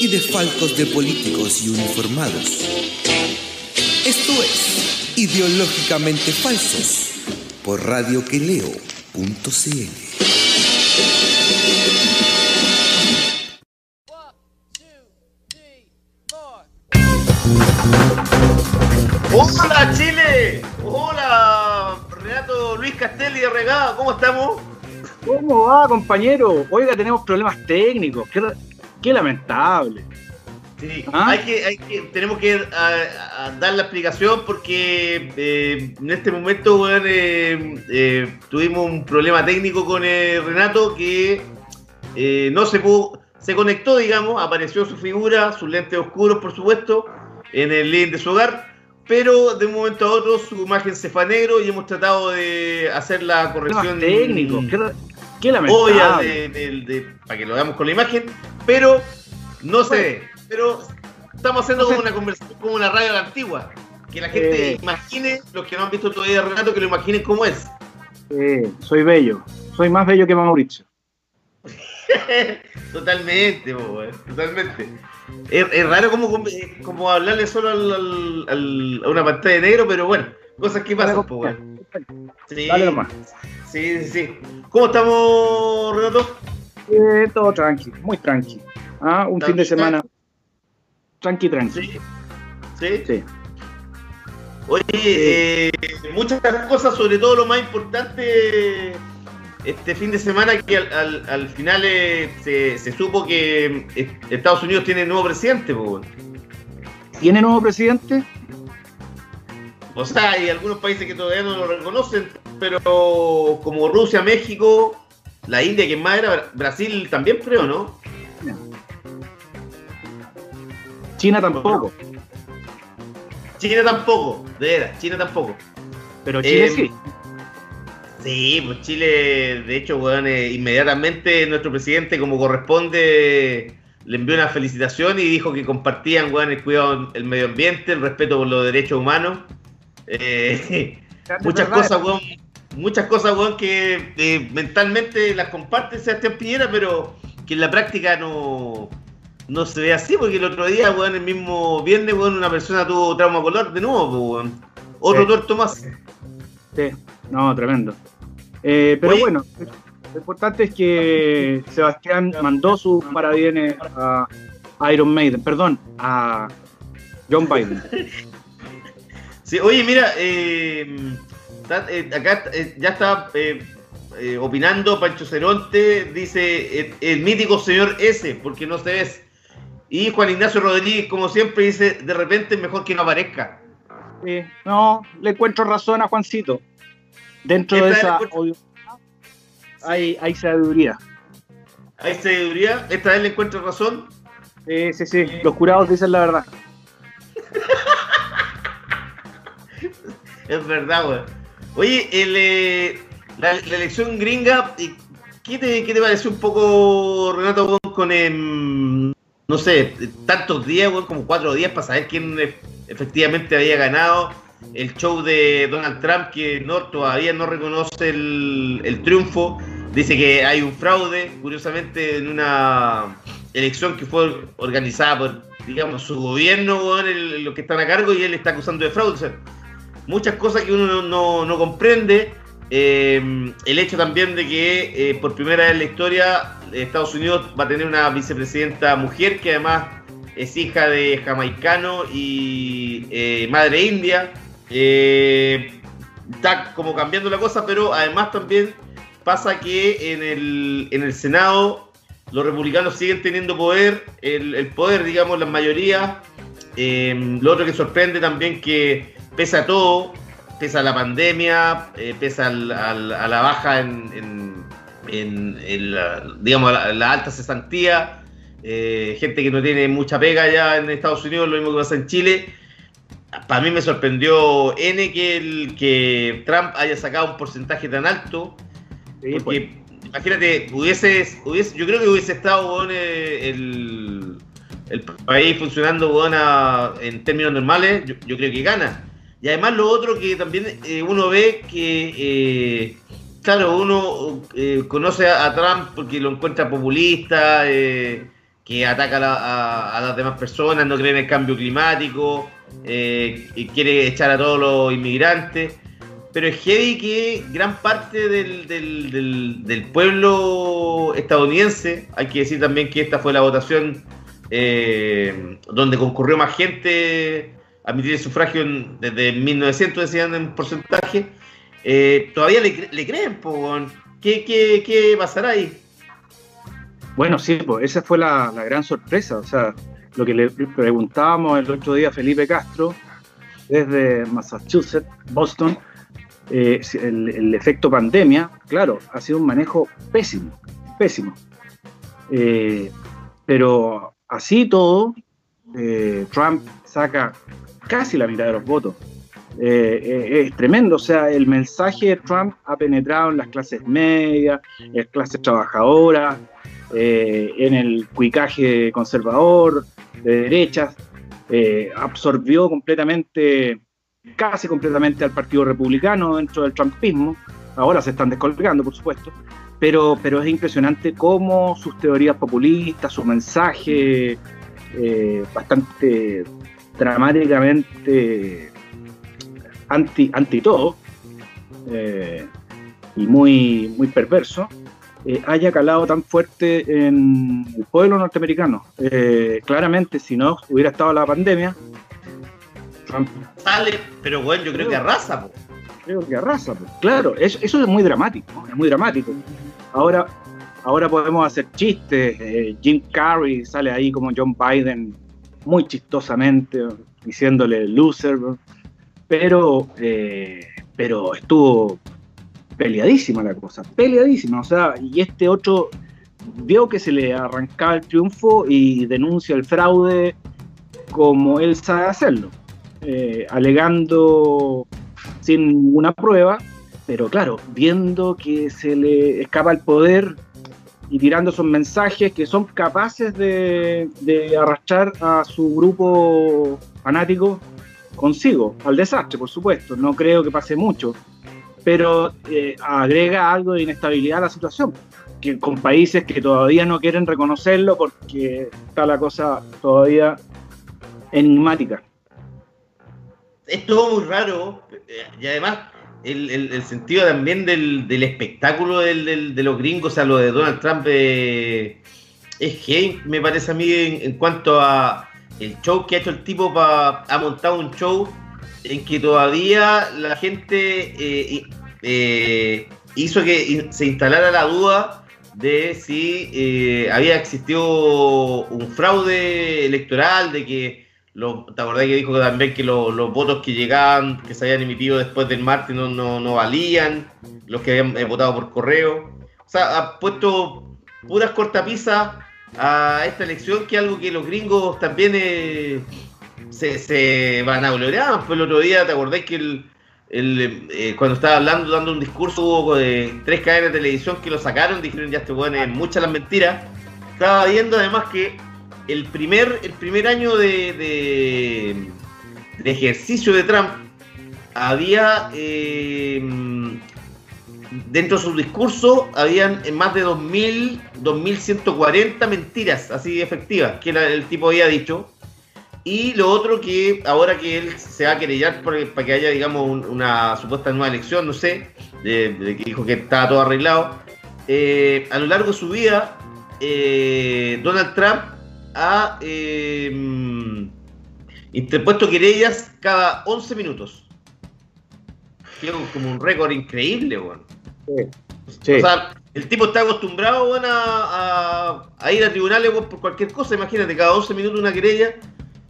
y desfalcos de políticos y uniformados. Esto es Ideológicamente Falsos por radioqueleo.cl. Hola Chile, hola Renato Luis Castelli de Regado, ¿cómo estamos? ¿Cómo va, compañero? Oiga, tenemos problemas técnicos. Qué, qué lamentable. Sí, ¿Ah? hay que, hay que, tenemos que a- a dar la explicación porque eh, en este momento eh, eh, tuvimos un problema técnico con eh, Renato que eh, no se pudo, se conectó, digamos, apareció su figura, sus lentes oscuros, por supuesto, en el living de su hogar, pero de un momento a otro su imagen se fue a negro y hemos tratado de hacer la corrección técnicos. Qué, qué lamentable. obvia de- de- de- para que lo veamos con la imagen, pero no se ve. Pero estamos haciendo como una conversación, como una radio antigua. Que la gente Eh. imagine, los que no han visto todavía Renato, que lo imaginen cómo es. Eh, soy bello. Soy más bello que Mauricio. totalmente, po, weón, totalmente. Es, es raro como, como hablarle solo al- al- al- a una pantalla de negro, pero bueno, cosas que pasan, po, weón. Sí, Dale nomás. Sí, sí, sí. ¿Cómo estamos, Renato? Eh, todo tranqui, muy tranqui. Ah, un fin de semana. Tranqui, tranqui. Sí. Sí. Sí. Oye, eh, muchas cosas, sobre todo lo más importante este fin de semana, que al, al- al final eh, se, se supo que eh, Estados Unidos tiene nuevo presidente. ¿Tiene nuevo presidente? O sea, hay algunos países que todavía no lo reconocen, pero como Rusia, México, la India, que más era, Bra- Brasil también creo, ¿no? China tampoco. China tampoco, de veras, China tampoco. Pero Chile Eh, sí. Sí, pues Chile, de hecho, weón, eh, inmediatamente nuestro presidente, como corresponde, le envió una felicitación y dijo que compartían, weón, el cuidado del medio ambiente, el respeto por los derechos humanos. Eh, muchas cosas, weón, muchas cosas, weón, que eh, mentalmente las comparte Sebastián Piñera, pero que en la práctica no, no se ve así, porque el otro día, weón, el mismo viernes, weón, una persona tuvo trauma color de nuevo, pues, weón. Otro Sí. tuerto más. Sí, no, tremendo. Eh, pero Oye. bueno, lo importante es que Sebastián mandó sus parabienes a Iron Maiden, perdón, a John Biden. Sí, oye, mira, eh, está- eh, acá eh, ya está opinando Pancho Ceronte, dice el mítico señor S, porque no se ves. Y Juan Ignacio Rodríguez, como siempre, dice, de repente es mejor que no aparezca. Sí, no, le encuentro razón a Juancito. Dentro de esa obvio- hay, hay sabiduría. Hay sabiduría, esta vez le encuentro razón. Sí, sí, sí, los curados dicen la verdad. Es verdad, weón. Oye, el, eh, la, elección gringa, eh, ¿qué te, qué te pareció un poco, Renato, con, em, no sé, tantos días, weón, como cuatro días para saber quién efectivamente había ganado? El show de Donald Trump, que no, todavía no reconoce el, el triunfo. Dice que hay un fraude, curiosamente, en una elección que fue organizada por, digamos, su gobierno, weón, los que están a cargo, y él está acusando de fraude. Muchas cosas que uno no, no- no comprende. Eh, el hecho también de que eh, por primera vez en la historia Estados Unidos va a tener una vicepresidenta mujer que además es hija de jamaicano y eh, madre india. Está como cambiando la cosa, pero además también pasa que en el, en el Senado los republicanos siguen teniendo poder, el, el poder, digamos, las mayorías. Eh, lo otro que sorprende también que pese a todo, pese a la pandemia, eh, pese al- al- a la baja en, en- en- en la, digamos, la, la alta cesantía, eh, gente que no tiene mucha pega ya en Estados Unidos, lo mismo que pasa en Chile. Para mí me sorprendió N que, el, que Trump haya sacado un porcentaje tan alto. porque pues. imagínate, hubiese, hubiese, yo creo que hubiese estado bueno, el, el país funcionando bueno, en términos normales, yo, yo, creo que gana. Y además lo otro que también eh, uno ve que, eh, claro, uno eh, conoce a, Trump porque lo encuentra populista, que ataca a, la, a, a, las demás personas, no cree en el cambio climático, quiere echar a todos los inmigrantes. Pero es heavy que gran parte del, del, del, pueblo estadounidense, hay que decir también que esta fue la votación donde concurrió más gente a emitir el sufragio en, desde 1900, decían en porcentaje, eh, todavía le, creen, po, ¿Qué, qué, ¿Qué, pasará ahí? Bueno, sí, pues esa fue la, gran sorpresa. O sea, lo que le preguntábamos el otro día a Felipe Castro, desde Massachusetts, Boston, eh, el, efecto pandemia, claro, ha sido un manejo pésimo, pésimo. Eh, pero así todo, Trump saca casi la mitad de los votos. Eh, es tremendo, o sea, el mensaje de Trump ha penetrado en las clases medias, en las clases trabajadoras, eh, en el cuicaje conservador, de derechas, eh, absorbió completamente, casi completamente al Partido Republicano dentro del trumpismo, ahora se están descolgando, por supuesto, pero, pero es impresionante cómo sus teorías populistas, su mensaje eh, bastante dramáticamente anti, anti todo eh, y muy, muy perverso, eh, haya calado tan fuerte en el pueblo norteamericano. Eh, claramente, si no hubiera estado la pandemia, Trump sale, pero bueno, yo creo que arrasa. Po. Creo que arrasa, po. claro, eso, eso, es muy dramático, es muy dramático. Ahora, ahora podemos hacer chistes, Jim Carrey sale ahí como John Biden muy chistosamente diciéndole loser, pero, eh, pero estuvo peleadísima la cosa, peleadísima, o sea, y este otro vio que se le arrancaba el triunfo y denuncia el fraude como él sabe hacerlo, eh, alegando sin ninguna prueba, pero claro, viendo que se le escapa el poder y tirando esos mensajes que son capaces de, arrastrar a su grupo fanático consigo, al desastre, por supuesto. No creo que pase mucho, pero eh, agrega algo de inestabilidad a la situación, que con países que todavía no quieren reconocerlo porque está la cosa todavía enigmática. Es todo muy raro y además el, el, sentido también del, del espectáculo del, del, de los gringos, o sea, lo de Donald Trump eh, es que me parece a mí en, en cuanto a el show que ha hecho el tipo pa, ha montado un show en que todavía la gente eh, eh, hizo que se instalara la duda de si eh, había existido un fraude electoral, de que ¿te acordás que dijo también que lo, los votos que llegaban, que se habían emitido después del martes no, no, no valían, los que habían votado por correo? O sea, ha puesto puras cortapisas a esta elección, que es algo que los gringos también eh, se, se, van a gloriar. Pues el otro día, ¿te acordás que el, el eh, cuando estaba hablando, dando un discurso, hubo de tres cadenas de televisión que lo sacaron, dijeron ya este bueno, es muchas las mentiras. Estaba viendo además que el primer, el primer año de, de, ejercicio de Trump había eh, dentro de su discurso habían más de 2.000, 2.140 mentiras así efectivas que el tipo había dicho. Y lo otro que ahora que él se va a querellar para que haya, digamos, un, una supuesta nueva elección, no sé, de que dijo que estaba todo arreglado, eh, a lo largo de su vida, eh, Donald Trump ha eh, interpuesto querellas cada 11 minutos. Que es como un récord increíble, bueno. Sí. O sea, el tipo está acostumbrado bueno, a, a, a, ir a tribunales bueno, por cualquier cosa. Imagínate, cada 11 minutos una querella.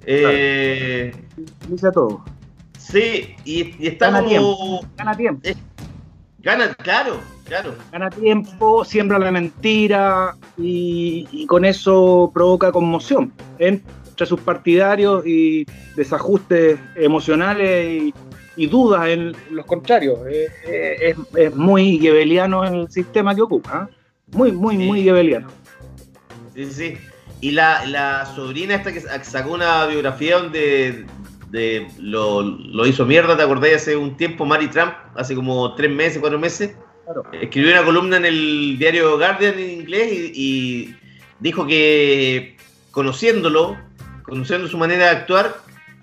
Eh, Dice todo. Sí, y, y está gana como. Tiempo. Gana tiempo. Eh, gana, claro. Claro. Gana tiempo, siembra la mentira y, y con eso provoca conmoción entre sus partidarios y desajustes emocionales y, y dudas en los contrarios. Eh, eh, es, es muy gebeliano el sistema que ocupa. ¿eh? Muy, muy, Sí. muy gebeliano. Sí, sí. Y la, la sobrina esta que sacó una biografía donde de, lo, lo hizo mierda, ¿te acordás? Hace un tiempo, Mary Trump, hace como tres meses, cuatro meses, Escribió una columna en el diario Guardian en inglés y, dijo que conociéndolo, conociendo su manera de actuar,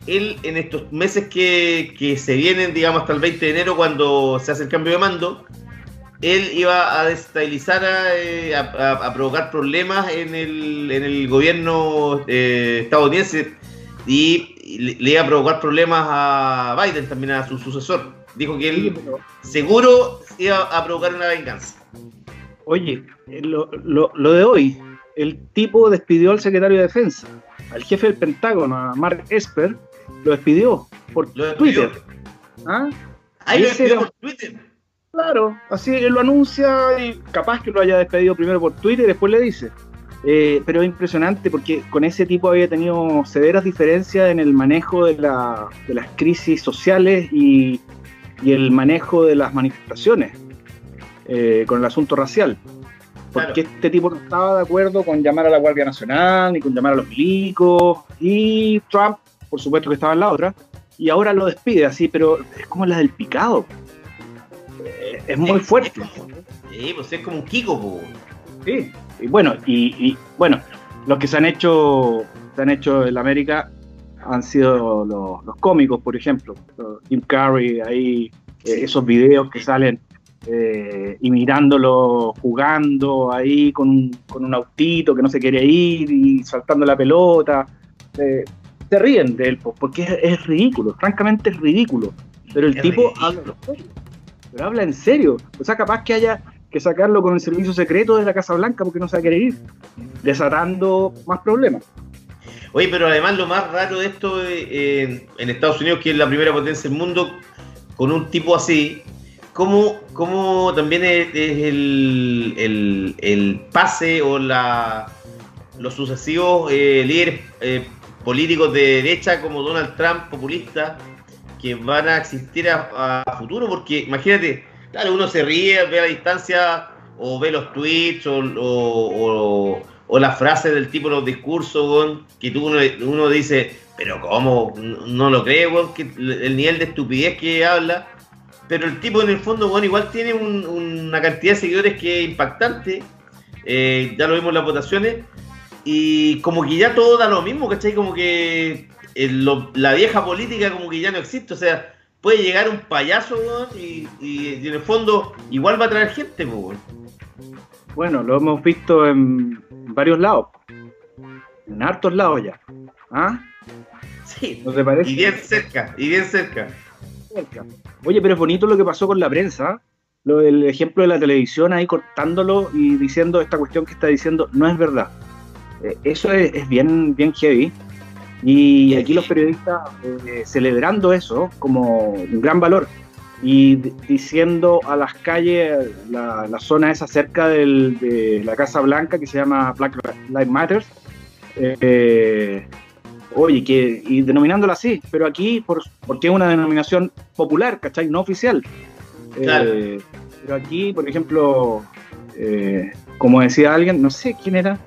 él en estos meses que, que se vienen, digamos hasta el 20 de enero, cuando se hace el cambio de mando, él iba a desestabilizar, a, eh, a provocar problemas en el, en el gobierno eh, estadounidense y le, le iba a provocar problemas a Biden, también a su sucesor. Dijo que él seguro iba a provocar una venganza. Oye, eh, lo, lo- lo de hoy, el tipo despidió al secretario de defensa, al jefe del Pentágono, a Mark Esper, lo despidió por Lo despidió. Twitter. ¿Ah? Ahí lo despidió era- por Twitter. Claro, así él lo anuncia y capaz que lo haya despedido primero por Twitter y después le dice. Eh, pero es impresionante porque con ese tipo había tenido severas diferencias en el manejo de, la- de las crisis sociales y, y el manejo de las manifestaciones eh, con el asunto racial. Porque Claro. este tipo no estaba de acuerdo con llamar a la Guardia Nacional ni con llamar a los milicos. Y Trump, por supuesto que estaba en la otra. Y ahora lo despide así, pero es como la del picado. Eh, Es muy fuerte. Sí, pues es como un Kiko, po. Sí. Y bueno, y, y, bueno, los que se han hecho, se han hecho en América han sido los, los cómicos, por ejemplo. Jim Carrey, ahí, eh, esos videos que salen eh, y mirándolo jugando ahí con un, con un autito que no se quiere ir y saltando la pelota. Eh, se ríen de él, porque es, es ridículo, francamente es ridículo. Pero el tipo ridículo. habla en serio. Pero habla en serio. O sea, capaz que haya que sacarlo con el servicio secreto de la Casa Blanca porque no se va a querer ir, desatando más problemas. Oye, pero además lo más raro de esto eh, en, en Estados Unidos, que es la primera potencia del mundo, con un tipo así, como, como también es, el, el- el pase o la, los sucesivos eh, líderes eh, políticos de derecha como Donald Trump, populista, que van a existir a, futuro, porque imagínate, claro, uno se ríe, ve a la distancia o ve los tweets o- o las frases del tipo, los discursos, que tú uno, uno dice, pero ¿cómo? No, no lo creo, que el nivel de estupidez que habla. Pero el tipo en el fondo, bueno, igual tiene un- una cantidad de seguidores que es impactante. Eh, ya lo vimos en las votaciones. Y como que ya todo da lo mismo, ¿cachai? Como que eh, la vieja política como que ya no existe. O sea, puede llegar un payaso, weón, y, en el fondo igual va a traer gente, pues. Bueno, lo hemos visto en varios lados, en hartos lados ya. ¿Ah? Sí. ¿No te parece? Y bien cerca, y bien cerca. cerca. Oye, pero es bonito lo que pasó con la prensa. Lo del ejemplo de la televisión ahí cortándolo y diciendo esta cuestión que está diciendo no es verdad. Eh, eso es, es bien, bien heavy. Y aquí los periodistas eh, celebrando eso como un gran valor y diciendo a las calles, la, la zona esa cerca del- de la Casa Blanca que se llama Black Lives Matter, eh, oye, que, y denominándola así, pero aquí por, porque es una denominación popular, ¿cachai? No oficial. Claro. Eh, pero aquí, por ejemplo, eh, como decía alguien, no sé quién era,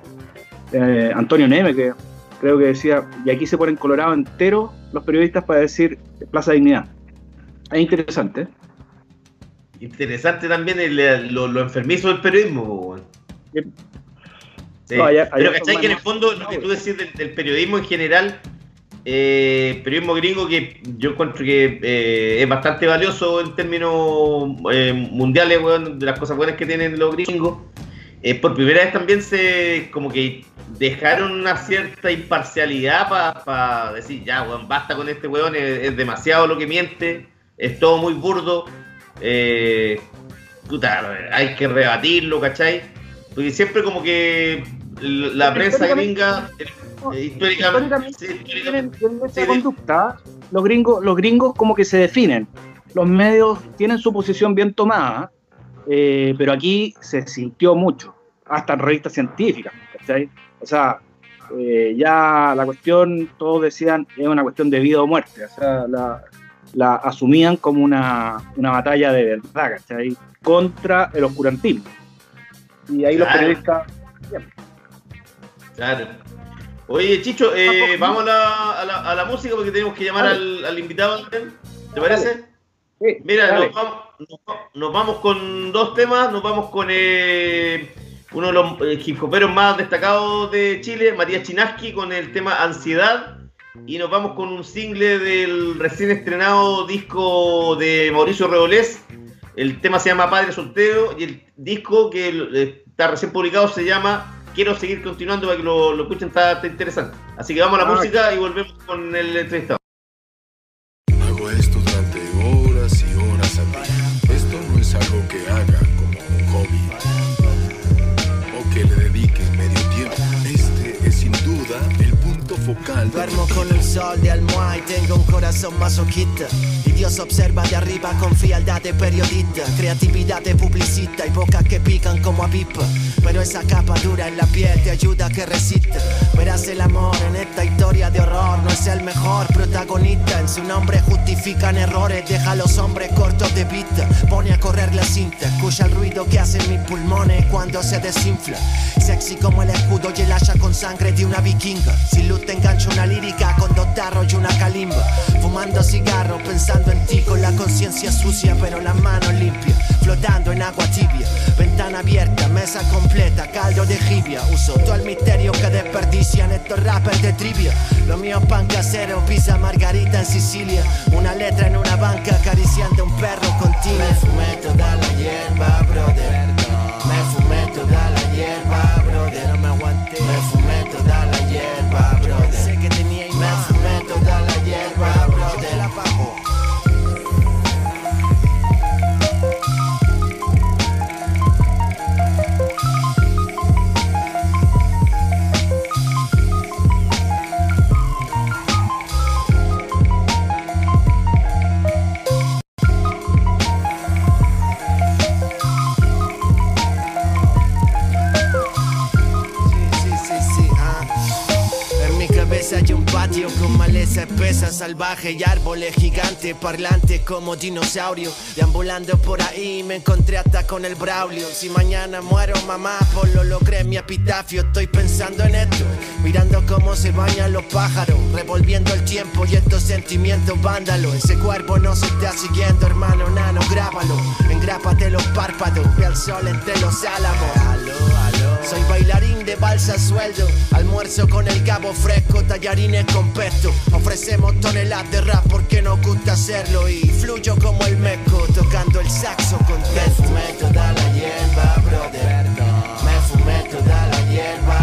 eh, Antonio Neme, que creo que decía, y aquí se ponen colorado entero los periodistas para decir Plaza Dignidad. Es interesante. Interesante también el- lo, lo enfermizo del periodismo. Sí. No, ayer- Pero ¿cachai? Que en el fondo lo que tú decís del, del periodismo en general, eh, periodismo gringo que yo encuentro que eh, es bastante valioso en términos eh, mundiales, weón, de las cosas buenas que tienen los gringos. por primera vez también se como que dejaron una cierta imparcialidad para decir, ya, weón, basta con este weón, es, es demasiado lo que miente, es todo muy burdo. Eh, puta, hay que rebatirlo, ¿cachai? Porque siempre como que la Porque prensa gringa, No, eh, históricamente, sí, tienen, históricamente- tienen esa sí, de- conducta, los gringos, los gringos como que se definen. Los medios tienen su posición bien tomada eh, pero aquí se sintió mucho, hasta en revistas científicas, ¿cachai? O sea, eh, ya la cuestión, todos decían, es una cuestión de vida o muerte, o sea, la, la asumían como una, una batalla de verdad, ¿cachai? Contra el oscurantismo. Y ahí los periodistas... Claro. Oye, Chicho, eh, vamos a la, a, la, a la música porque tenemos que llamar al, al invitado. ¿Te parece? Sí, Mira, dale. nos vamos, nos va- nos vamos con dos temas. Nos vamos con eh, uno de los eh, hip hoperos más destacados de Chile, Matías Chinaski, con el tema Ansiedad. Y nos vamos con un single del recién estrenado disco de Mauricio Rebolés. El tema se llama Padre Soltero y el disco que eh, está recién publicado se llama Quiero seguir continuando para que lo, lo escuchen, está, está interesante. Así que vamos a la Ah, música y volvemos con el entrevistado. Duermo con un sol de almohada y tengo un corazón masoquista. Y Dios observa de arriba con frialdad de periodista, creatividad de publicista y bocas que pican como avispa. Pero esa capa dura en la piel te ayuda a que resista. Verás el amor en esta historia de horror, no es el mejor protagonista. En su nombre justifican errores, deja a los hombres cortos de vista. Pone a correr la cinta, escucha el ruido que hacen mis pulmones cuando se desinfla. Sexy como el escudo y el hacha con sangre de una vikinga. Sin luz te engancho una lírica con dos tarros y una calimba. Fumando cigarro, pensando en ti con la conciencia sucia pero las manos limpias. Flotando en agua tibia, ventana abierta, mesa completa, caldo de jibia. Uso todo el misterio que desperdician estos rappers de trivia. Lo mío es pan casero, pizza margarita en Sicilia. Una letra en una banca acariciando a un perro continuo. Me fumé toda la hierba, brother. Me fumé toda la hierba, brother. No me aguanté. Me fumé espesa, salvaje y árboles gigantes, parlantes como dinosaurio. Deambulando por ahí me encontré hasta con el Braulio. Si mañana muero, mamá, por lo logré mi epitafio. Estoy pensando en esto, mirando cómo se bañan los pájaros, revolviendo el tiempo y estos sentimientos vándalos. Ese cuerpo no se está siguiendo, hermano, nano, grábalo. Engrápate los párpados, ve al sol entre los álamos. Soy bailarín de balsa a sueldo, almuerzo con el cabo fresco, tallarines con pesto. Ofrecemos toneladas de rap porque nos gusta hacerlo y fluyo como el meco, tocando el saxo contento. Me fumé toda la hierba, brother. Me fumé toda la hierba,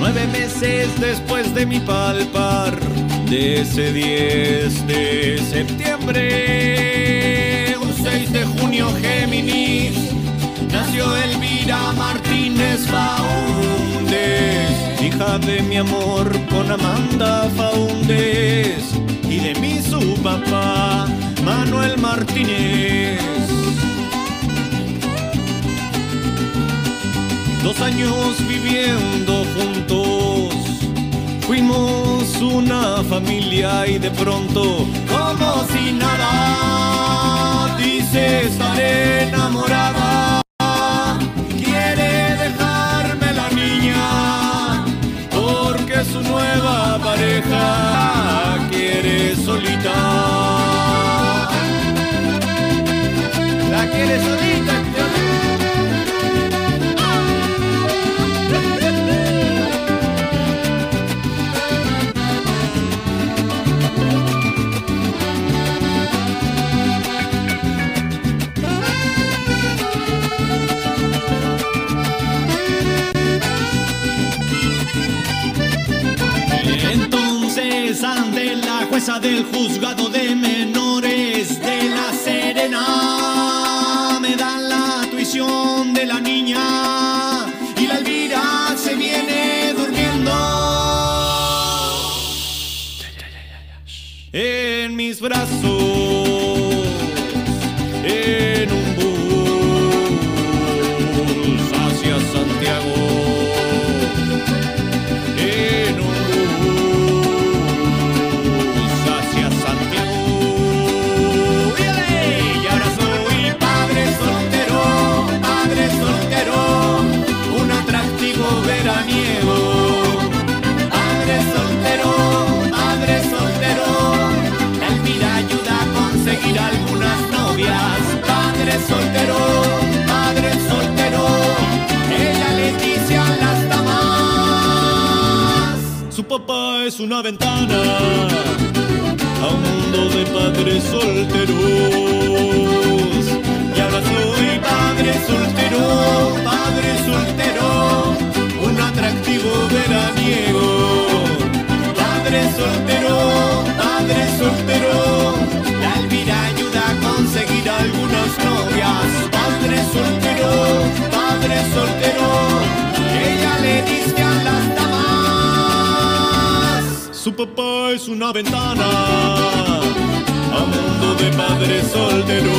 Nueve meses después de mi palpar de ese 10 de septiembre, un 6 de junio Géminis, nació Elvira Martínez Faúndez, hija de mi amor con Amanda Faúndez y de mí su papá Manuel Martínez. Dos años viviendo juntos, fuimos una familia y de pronto, como si nada, dice estaré enamorada. Del juzgado de menores de la Serena es una ventana a un mundo de padres solteros. Y ahora soy padre soltero, padre soltero, un atractivo veraniego. Padre soltero, padre soltero, la Elvira ayuda a conseguir algunas novias. Padre soltero, padre soltero, ella le dice a las. Su papá es una ventana a un mundo de padres solteros.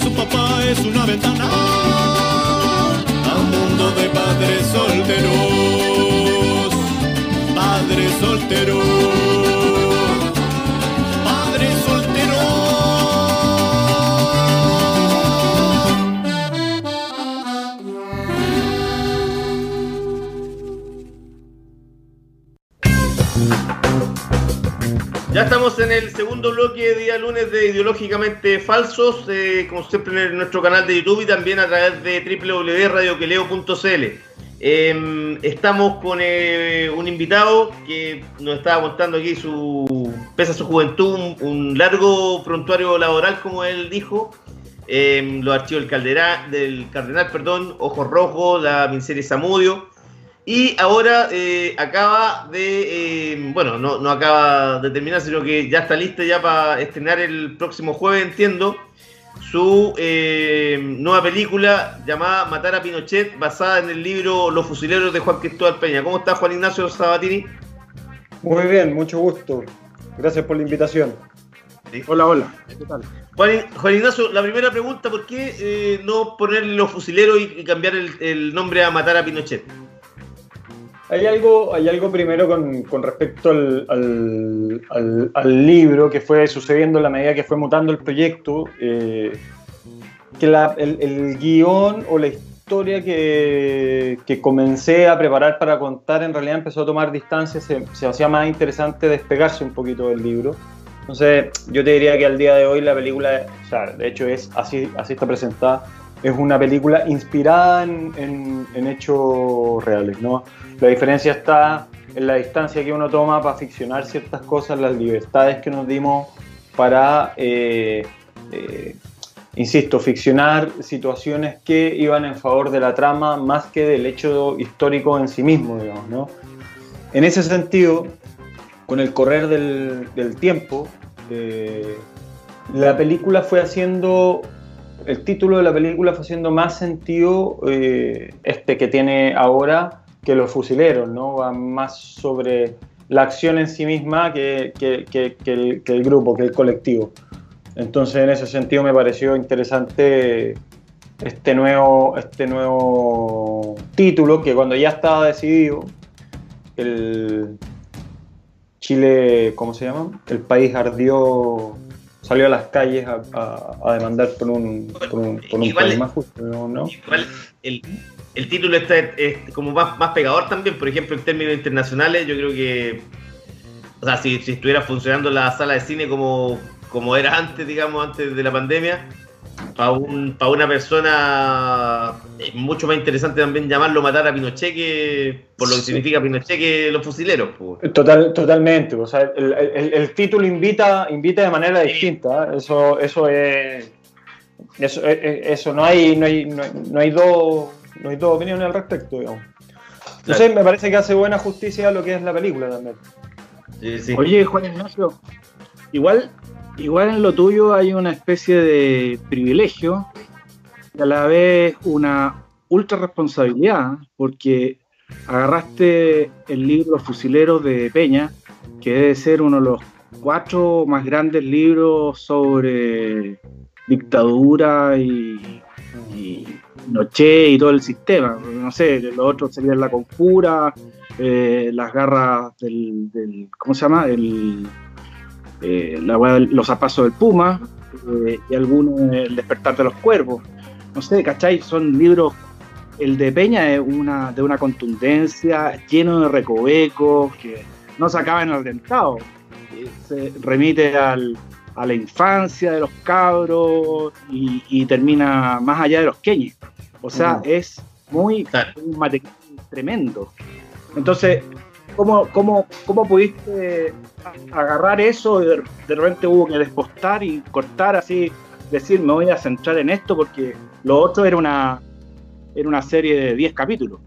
Su papá es una ventana a un mundo de padres solteros. Padre soltero. Ideológicamente Falsos, eh, como siempre en nuestro canal de YouTube y también a través de www.radioqueleo.cl. Eh, estamos con eh, un invitado que nos está contando aquí su, pese a su juventud, un, largo prontuario laboral, como él dijo. Eh, los archivos del Cardenal, perdón, Ojos Rojos, la miniserie Samudio. Y ahora eh, acaba de, eh, bueno, no, no acaba de terminar, sino que ya está lista ya para estrenar el próximo jueves, entiendo, su eh, nueva película llamada Matar a Pinochet, basada en el libro Los Fusileros de Juan Cristóbal Peña. ¿Cómo está Juan Ignacio Sabatini? Muy bien, mucho gusto. Gracias por la invitación. Hola, hola. ¿Qué tal? Juan, Juan Ignacio, la primera pregunta, ¿por qué eh, no ponerle Los Fusileros y, y cambiar el, el nombre a Matar a Pinochet? Hay algo, hay algo primero con, con respecto al, al, al- al libro que fue sucediendo en la medida que fue mutando el proyecto, eh, que la- el, el guion o la historia que, que comencé a preparar para contar en realidad empezó a tomar distancia, se, se hacía más interesante despegarse un poquito del libro. Entonces yo te diría que al día de hoy la película, o sea, de hecho es así, así está presentada, es una película inspirada en, en- en hechos reales, ¿no? La diferencia está en la distancia que uno toma para ficcionar ciertas cosas, las libertades que nos dimos para eh, eh, insisto, ficcionar situaciones que iban en favor de la trama más que del hecho histórico en sí mismo, digamos, ¿no? En ese sentido, con el correr del, tiempo, eh, la película fue haciendo, el título de la película fue haciendo más sentido este que tiene ahora que los fusileros, ¿no? Va más sobre la acción en sí misma que, que, que, que el, grupo, que el colectivo. Entonces, en ese sentido, me pareció interesante este nuevo, este nuevo título que cuando ya estaba decidido, el Chile, ¿cómo se llama? El país ardió, salió a las calles a, a- a demandar por un, por un, por un país más justo, ¿no? Igual el, el título está es como más, más pegador también, por ejemplo, en términos internacionales, yo creo que, o sea, si, si estuviera funcionando la sala de cine como, como era antes, digamos, antes de la pandemia, para un, pa' una persona es mucho más interesante también llamarlo matar a Pinochet que, por lo que significa Pinochet que los fusileros. pues. Total, totalmente. O sea, el, el- el título invita, invita de manera distinta. ¿eh? Eso, eso es. Eso, eh, eh, eso no hay, no hay, no hay, no hay dos, no hay dos opiniones al respecto, digamos. No sé, me parece que hace buena justicia a lo que es la película también. Sí, sí. Oye, Juan Ignacio, igual, igual en lo tuyo hay una especie de privilegio y a la vez una ultra responsabilidad, porque agarraste el libro Los Fusileros de Peña, que debe ser uno de los cuatro más grandes libros sobre dictadura y, y Noche y todo el sistema. No sé, los otros serían La Conjura, eh, las garras del, ¿cómo se llama? El, eh, los zapatos del Puma eh, y algunos El despertar de los cuervos. No sé, ¿cachai? Son libros, el de Peña es una, de una contundencia, lleno de recovecos, que no se acaba en el dentado. Se remite al- a la infancia de los cabros y, y termina más allá de los queñes. O sea, es muy Claro. un material tremendo. Entonces, ¿cómo, cómo, cómo pudiste a- agarrar eso y de, de repente hubo que despostar y cortar así, decir me voy a centrar en esto porque lo otro era una, era una serie de 10 capítulos?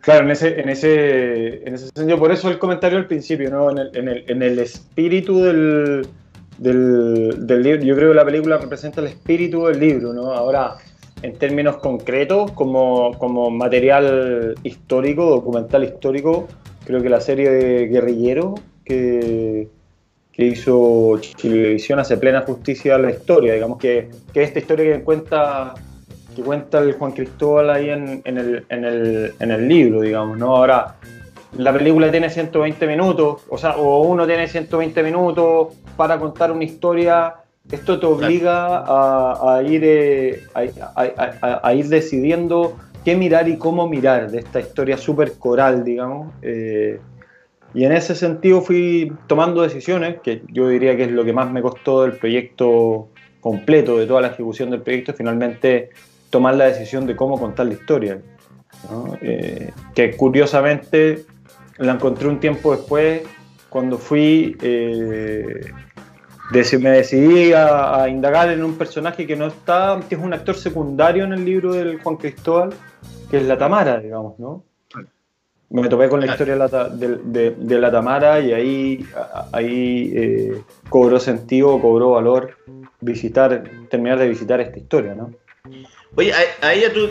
Claro, en ese, en ese, en ese sentido, por eso el comentario al principio, ¿no? En el, en el, en el espíritu del, del, del libro, yo creo que la película representa el espíritu del libro, ¿no? Ahora, en términos concretos, como, como material histórico, documental histórico, creo que la serie de Guerrillero que, que hizo Chilevisión hace plena justicia a la historia, digamos que, que esta historia que cuenta que cuenta el Juan Cristóbal ahí en, en el, en, el, en el libro, digamos, ¿no? Ahora, la película tiene 120 minutos, o sea, o uno tiene 120 minutos para contar una historia, esto te obliga a, a ir, eh, a, a- ir decidiendo qué mirar y cómo mirar de esta historia súper coral, digamos. eh, y en ese sentido fui tomando decisiones, que yo diría que es lo que más me costó del proyecto completo, de toda la ejecución del proyecto, finalmente tomar la decisión de cómo contar la historia. ¿no? Eh, que curiosamente la encontré un tiempo después, cuando fui, eh, me decidí a, a indagar en un personaje que no está, que es un actor secundario en el libro del Juan Cristóbal, que es la Tamara, digamos, ¿no? Me topé con la historia de la, de, de- de la Tamara y ahí, ahí eh, cobró sentido, cobró valor visitar, terminar de visitar esta historia, ¿no? Oye, a, a ella tú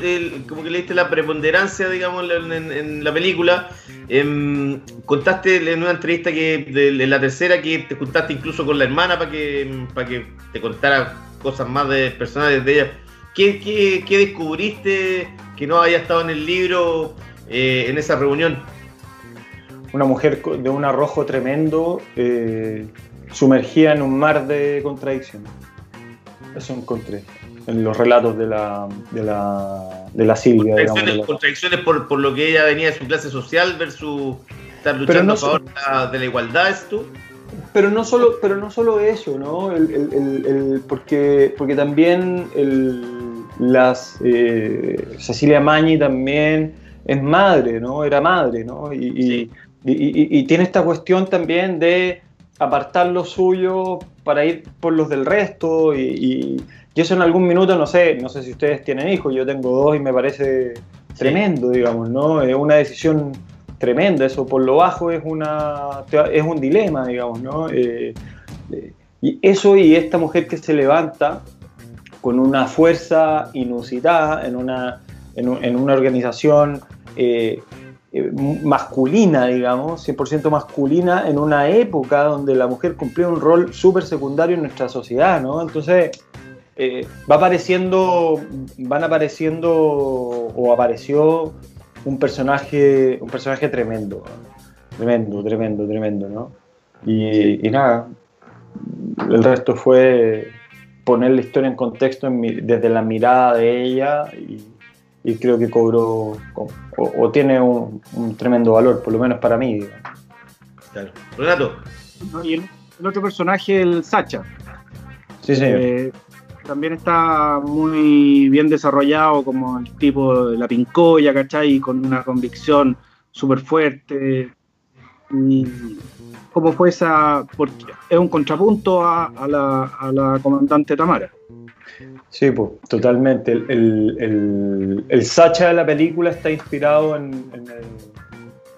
como que le diste la preponderancia, digamos, en, la película. Em, contaste en una entrevista que de, la tercera que te juntaste incluso con la hermana para que, para que te contara cosas más de personales de ella. ¿Qué, descubriste que no había estado en el libro eh, en esa reunión? Una mujer de un arrojo tremendo, eh, sumergida en un mar de contradicciones. Eso encontré en los relatos de la, de la, de la Silvia. digamos, Contradicciones, la- contradicciones por, por lo que ella venía de su clase social versus estar luchando no a favor de la- de la igualdad, ¿es tú? Pero no solo, pero no solo eso, ¿no? El- el- el- porque, porque también el- las eh, Cecilia Mañi también es madre, ¿no? Era madre, ¿no? Y, y- Sí. y- y- y tiene esta cuestión también de apartar lo suyo para ir por los del resto y, y- eso en algún minuto, no sé, no sé si ustedes tienen hijos, yo tengo dos y me parece tremendo, digamos, ¿no? Es una decisión tremenda, eso por lo bajo es, una, es un dilema, digamos, ¿no? Eh, eh, y eso y esta mujer que se levanta con una fuerza inusitada en una, en, un- en una organización eh, masculina, digamos, 100% masculina, en una época donde la mujer cumplía un rol súper secundario en nuestra sociedad, ¿no? Entonces, eh, va apareciendo, van apareciendo o apareció un personaje, un personaje tremendo, tremendo, tremendo, tremendo, ¿no? Y, y nada, el resto fue poner la historia en contexto en mi- desde la mirada de ella y, y creo que cobró o, o tiene un, un tremendo valor, por lo menos para mí. digamos. Claro. Renato, ¿no? Y el, el otro personaje, el Sacha, Sí, señor. eh, también está muy bien desarrollado como el tipo de la pincoya, ¿cachai? Con una convicción súper fuerte. Y cómo fue esa, porque es un contrapunto a, la, comandante Tamara. Sí, pues, totalmente. El, el, Sacha de la película está inspirado en,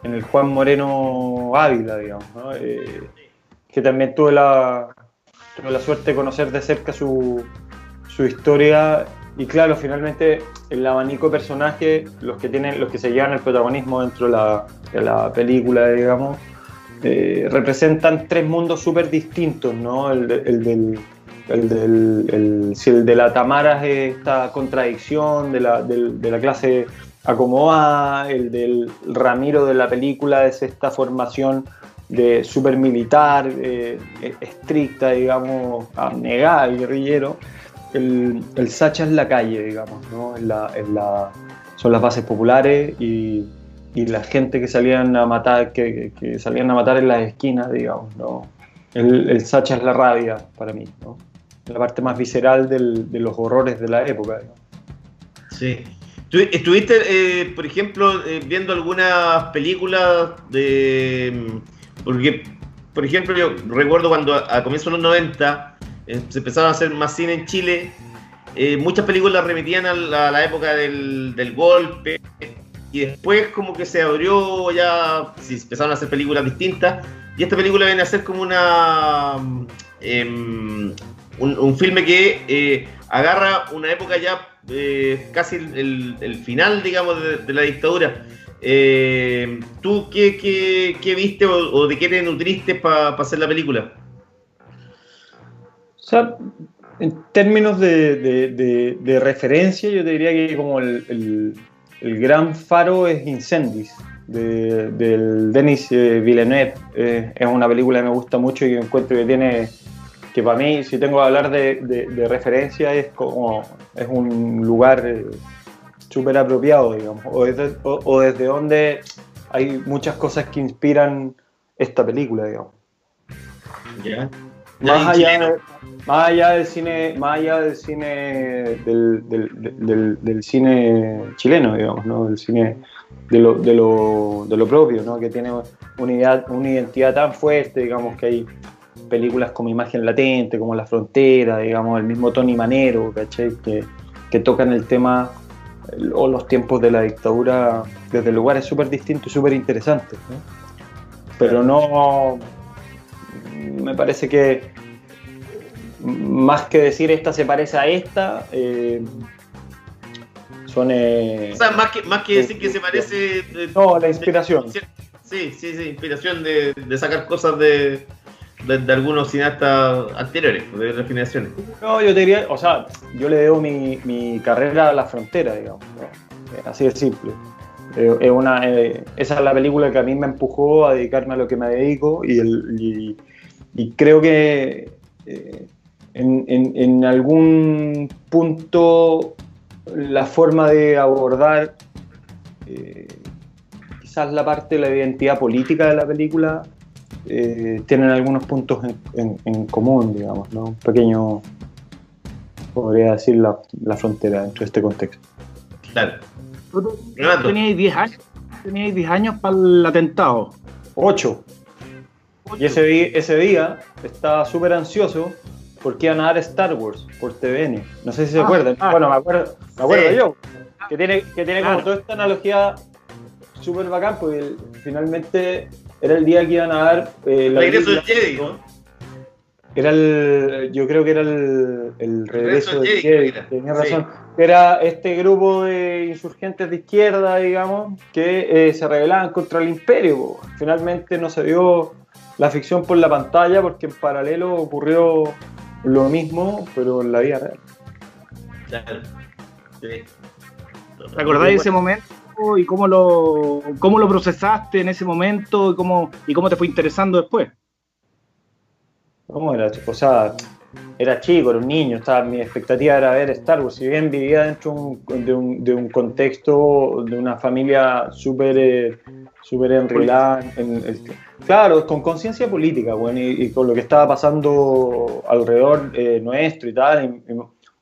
en el Juan Moreno Ávila, digamos, ¿no? Eh, que también tuve la, tuve la suerte de conocer de cerca su, su historia y claro, finalmente el abanico de personajes, los que tienen, los que se llevan el protagonismo dentro de la, de la película, digamos, eh, representan tres mundos súper distintos, ¿no? El, de- el del, el, del, el- si el de la Tamara es esta contradicción de la, de la clase acomodada, el del Ramiro de la película es esta formación de super militar, eh, estricta, digamos, abnegada, guerrillero. El, el Sacha es la calle, digamos, ¿no? Es la- es la- son las bases populares y, y la gente que salían a matar, que, que- salían a matar en las esquinas, digamos, ¿no? El, el Sacha es la rabia para mí, ¿no? La parte más visceral del- de los horrores de la época, digamos. Sí. ¿Tú ¿Estuviste, eh, por ejemplo, eh, viendo algunas películas de... mm, Porque, por ejemplo, yo recuerdo cuando a, a comienzos de los 90 eh, se empezaron a hacer más cine en Chile, eh, muchas películas remitían a la, época del, golpe y después como que se abrió ya, sí, empezaron a hacer películas distintas y esta película viene a ser como una... em, un, filme que eh, agarra una época ya casi el, final, digamos, de, la dictadura. ¿Tú qué, qué- qué viste o, o de qué te nutriste para hacer la película? O sea, en términos de, de- referencia, yo te diría que como el, el- gran faro es Incendis, de, del Denis eh, Villeneuve. Eh, es una película que me gusta mucho y que encuentro que tiene, que para mí, si tengo que hablar de, referencia, es como, es un lugar eh, súper apropiado, digamos, o desde, o desde donde hay muchas cosas que inspiran esta película, digamos Ya. Más allá, de- más allá del cine más allá del cine del, del- del- del cine chileno digamos no del cine de lo, de lo, de lo propio no que tiene una identidad, una identidad tan fuerte digamos que hay películas como Imagen Latente como La Frontera digamos el mismo Tony Manero ¿cachai? que, que tocan el tema o los tiempos de la dictadura desde lugares súper distintos y súper interesantes ¿no? pero no me parece que más que decir esta se parece a esta, eh, son... eh, O sea, más que, más que decir que se parece... eh, no, la inspiración. Sí, sí, sí, inspiración de, de sacar cosas de, de, de algunos cineastas anteriores, de otras generaciones. No, yo te diría, o sea, yo le debo mi, mi carrera a la frontera, digamos. ¿no? Eh, Así de simple. Eh, es una, eh, esa es la película que a mí me empujó a dedicarme a lo que me dedico y, el- y- y creo que eh, en, en- en algún punto la forma de abordar eh, quizás la parte de la identidad política de la película eh, tienen algunos puntos en, en- en común, digamos, ¿no? Un pequeño, podría decir, la, la frontera dentro de este contexto. Claro. Teníais 10 años, teníais 10 años para el atentado. Ocho. Y ese, ese día estaba súper ansioso porque iban a dar Star Wars por TVN. No sé si se Ah, acuerdan. ah. bueno, me acuerdo, me acuerdo Sí. yo. Que tiene, que tiene Claro. como toda esta analogía súper bacán, porque el- finalmente era el día que iban a dar eh, la Regreso del. Jedi, ¿no? Era el, yo creo que era el, el regreso del del Jedi, tenía Sí. razón. Era este grupo de insurgentes de izquierda, digamos, que eh, se rebelaban contra el imperio. Finalmente no se dio la ficción por la pantalla porque en paralelo ocurrió lo mismo, pero en la vida real. Claro. Sí. ¿Te acordás de ese momento y cómo lo, cómo lo procesaste en ese momento y cómo, y cómo te fue interesando después? ¿Cómo era? O sea, era chico, era un niño, estaba, mi expectativa era ver Star Wars. Si bien vivía dentro un- de, un, de un contexto de una familia súper eh, súper enrolada, en el- claro, con conciencia política, bueno, y, con lo que estaba pasando alrededor eh, nuestro y tal.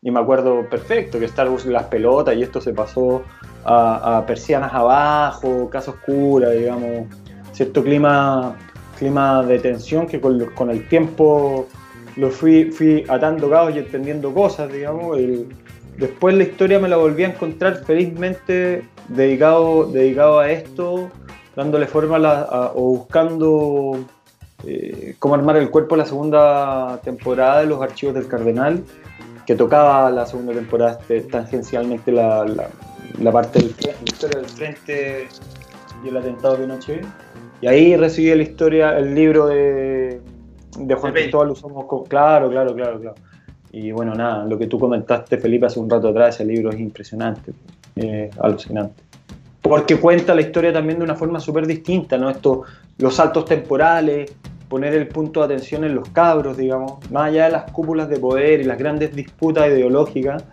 Y, me acuerdo perfecto que Star Wars las pelotas y esto se pasó a, persianas abajo, casa oscura, digamos, cierto clima, clima de tensión que con, el tiempo lo fui, fui atando cabos y entendiendo cosas, digamos. Después la historia me la volví a encontrar felizmente dedicado, dedicado a esto, dándole forma a la- a- o buscando eh, cómo armar el cuerpo a la segunda temporada de los archivos del Cardenal, que tocaba la segunda temporada este, tangencialmente la, la- la parte del frente, la historia del frente y el atentado de Pinochet. Y ahí recibí la historia, el libro de, de Juan Cristóbal Usamos con- Claro, claro, claro, claro. Y bueno, nada, lo que tú comentaste, Felipe, hace un rato atrás, ese libro es impresionante, eh, alucinante. Porque cuenta la historia también de una forma súper distinta, ¿no? Esto, los saltos temporales, poner el punto de atención en los cabros, digamos, más allá de las cúpulas de poder y las grandes disputas ideológicas,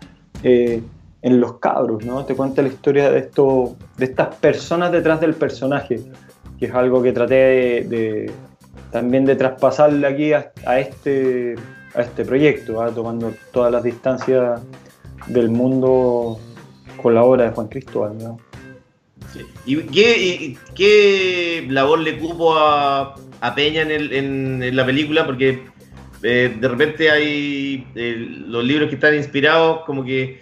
eh, en los cabros, ¿no? Te cuenta la historia de, esto, de estas personas detrás del personaje, que es algo que traté de, de- también de traspasarle aquí a, este, a este proyecto, ¿ah? tomando todas las distancias del mundo con la obra de Juan Cristóbal, ¿no? ¿Y qué, y qué labor le cupo a, Peña en, el- en- la película? Porque eh, de repente hay eh, los libros que están inspirados, como que,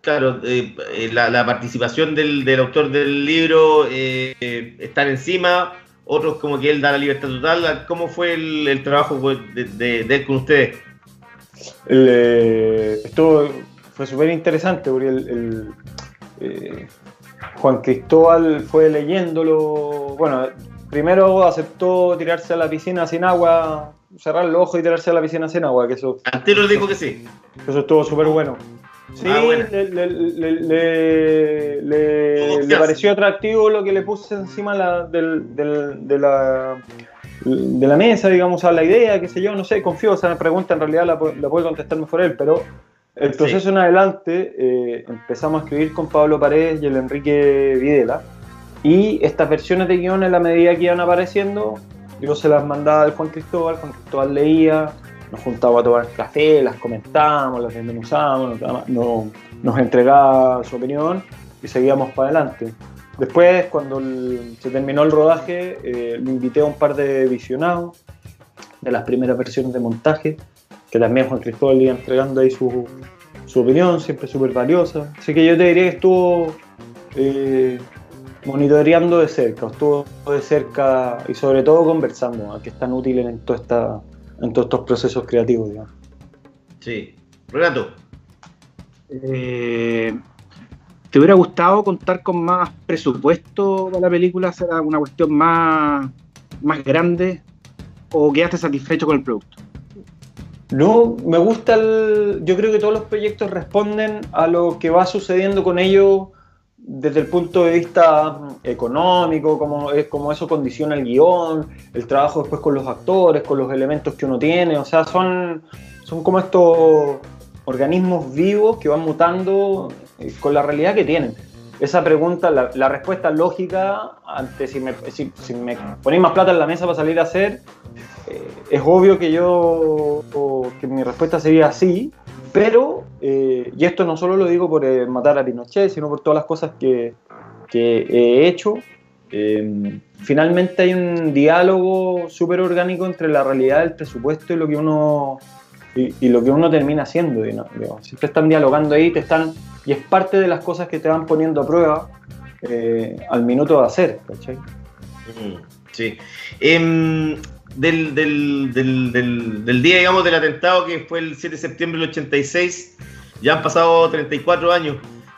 claro, eh, la, participación del, autor del libro están encima, otros como que él da la libertad total. ¿Cómo fue el, trabajo pues, de, él con ustedes? El, esto fue súper interesante porque el, Juan Cristóbal fue leyéndolo. Bueno, primero aceptó tirarse a la piscina sin agua, cerrar los ojos y tirarse a la piscina sin agua, que eso, Antero dijo que sí. eso estuvo súper bueno. Sí, Ah, bueno. le, le- le- le- pareció atractivo lo que le puse encima la- del- del- de, la, de la mesa, digamos, a la idea, qué sé yo, no sé, confío, esa pregunta en realidad la, la puede contestar mejor él, pero el Sí. proceso en adelante eh, empezamos a escribir con Pablo Paredes y el Enrique Videla, y estas versiones de guion en la medida que iban apareciendo, yo se las mandaba al Juan Cristóbal, Juan Cristóbal leía, nos juntábamos a tomar café, las comentábamos, las desmenuzamos, nos, nos, nos entregaba su opinión y seguíamos para adelante. Después, cuando el- se terminó el rodaje, eh, lo invité a un par de visionados de las primeras versiones de montaje, que también Juan Cristóbal iba entregando ahí su, su opinión, siempre súper valiosa. Así que yo te diría que estuvo eh, monitoreando de cerca, estuvo de cerca y sobre todo conversando, ¿no? que es tan útil en, toda esta, en todos estos procesos creativos. digamos. Sí. Renato. Eh, ¿Te hubiera gustado contar con más presupuesto para la película? ¿Será una cuestión más, más grande? ¿O quedaste satisfecho con el producto? No, me gusta el. Yo creo que todos los proyectos responden a lo que va sucediendo con ellos desde el punto de vista mm, económico, cómo, es, eso condiciona el guion, el trabajo después con los actores, con los elementos que uno tiene. O sea, son, son como estos organismos vivos que van mutando eh, con la realidad que tienen. Esa pregunta, la, la respuesta lógica ante si me, si, si me ponéis más plata en la mesa para salir a hacer, eh, es obvio que yo, o que mi respuesta sería sí, pero, eh, y esto no solo lo digo por eh, matar a Pinochet, sino por todas las cosas que, que he hecho, eh, finalmente hay un diálogo súper orgánico entre la realidad del presupuesto y lo que uno y, lo que uno termina haciendo. digamos. Siempre están dialogando ahí, te están, y es parte de las cosas que te van poniendo a prueba eh, al minuto de hacer. ¿cachai? Mm, Sí. Em, del, del, del, del, día, digamos, del atentado que fue el 7 de septiembre del 86, ya han pasado 34 años.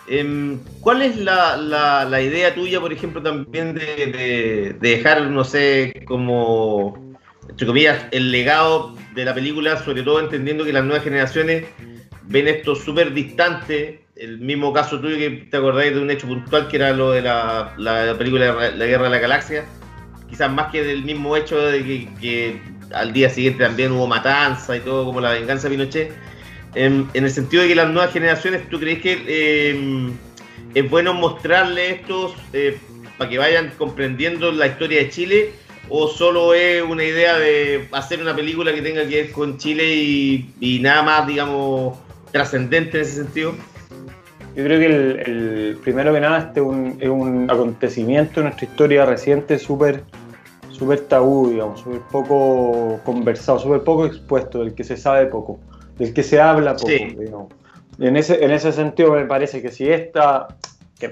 Em, ¿Cuál es la, la, la idea tuya, por ejemplo, también de dejar, no sé, como, entre comillas, el legado de la película, sobre todo entendiendo que las nuevas generaciones ven esto súper distante? El mismo caso tuyo que te acordáis de un hecho puntual que era lo de la, la película La Guerra de la Galaxia quizás más que del mismo hecho de que, al día siguiente también hubo matanza y todo como la venganza de Pinochet, en, el sentido de que las nuevas generaciones, ¿tú crees que eh, es bueno mostrarle estos eh, para que vayan comprendiendo la historia de Chile? ¿O solo es una idea de hacer una película que tenga que ver con Chile y nada más, digamos, trascendente en ese sentido? Yo creo que el, el- primero que nada este es un, es un acontecimiento en nuestra historia reciente súper súper tabú, digamos, súper poco conversado, súper poco expuesto, del que se sabe poco, del que se habla poco, Sí. digamos. Y en ese, en ese sentido me parece que si esta, que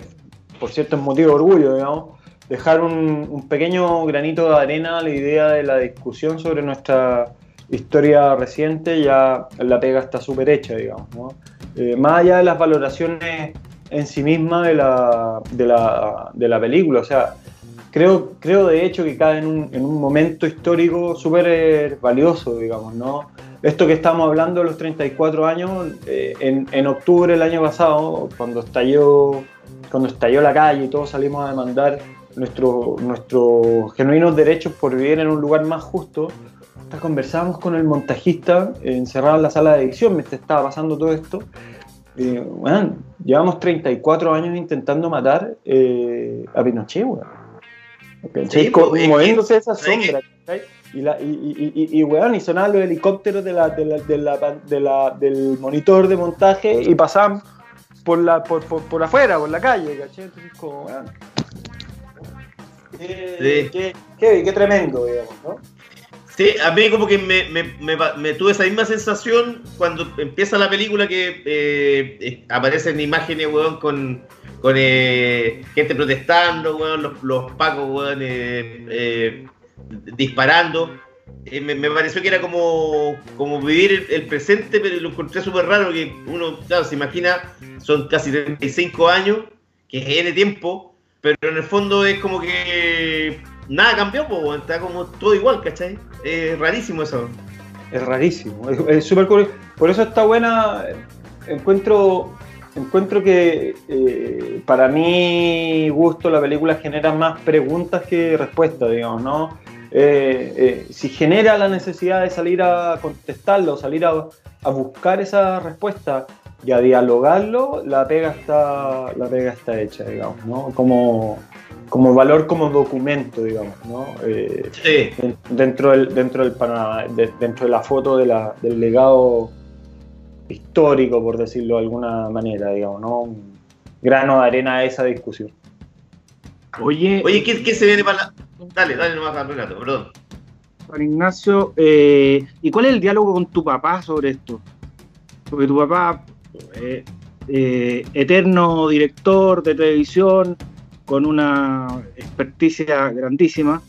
por cierto es motivo de orgullo, digamos, dejar un, un pequeño granito de arena a la idea de la discusión sobre nuestra historia reciente, ya la pega está súper hecha, digamos, ¿no? Eh, más allá de las valoraciones en sí misma de la, de la, de la película, o sea, creo, creo de hecho que cae en un, en un momento histórico súper eh, valioso, digamos, ¿no? Esto que estamos hablando de los 34 años, eh, en, en octubre del año pasado, cuando estalló, cuando estalló la calle y todos salimos a demandar nuestro- nuestros genuinos derechos por vivir en un lugar más justo, conversábamos con el montajista eh, encerrado en la sala de edición mientras estaba pasando todo esto. Y, weón, llevamos 34 años intentando matar eh, a Pinochet, weón. Pues, es moviéndose esa sombra. Y, la, y, y, y, y, weón, y sonaban los helicópteros de la, de la, de la, de la- del monitor de montaje y pasaban por, la, por, por, por afuera, por la calle, ¿cachai? Entonces, como, weón. Qué, Sí. qué, qué- qué tremendo, digamos, ¿no? Sí, a mí como que me, tuve esa misma sensación cuando empieza la película que eh, aparecen imágenes, weón, con, con eh, gente protestando, weón, los, pacos, weón, eh, eh, disparando. Me, pareció que era como, vivir el, presente, pero lo encontré súper raro, que uno, claro, se imagina, son casi 35 años, que es N tiempo, pero en el fondo es como que nada cambió, pues, está como todo igual, ¿cachai? Es rarísimo eso. Es rarísimo, es- súper curioso. Por eso está buena. Encuentro, encuentro que eh, para mi gusto la película genera más preguntas que respuestas, digamos, ¿no? Eh, eh, si genera la necesidad de salir a contestarlo, salir a, a buscar esa respuesta y a dialogarlo, la pega está, la pega está hecha, digamos, ¿no? Como, como valor, como documento, digamos, ¿no? Eh, Sí, den- dentro del, dentro del panorama, de- dentro de la foto de la- del legado histórico, por decirlo de alguna manera, digamos, ¿no? Un grano de arena a esa discusión. Oye, Oye, ¿qué, qué se viene para la.? Dale, dale nomás, Renato, perdón. Juan Ignacio, eh, ¿y cuál es el diálogo con tu papá sobre esto? Porque tu papá, eh, eh, eterno director de televisión, con una experticia grandísima,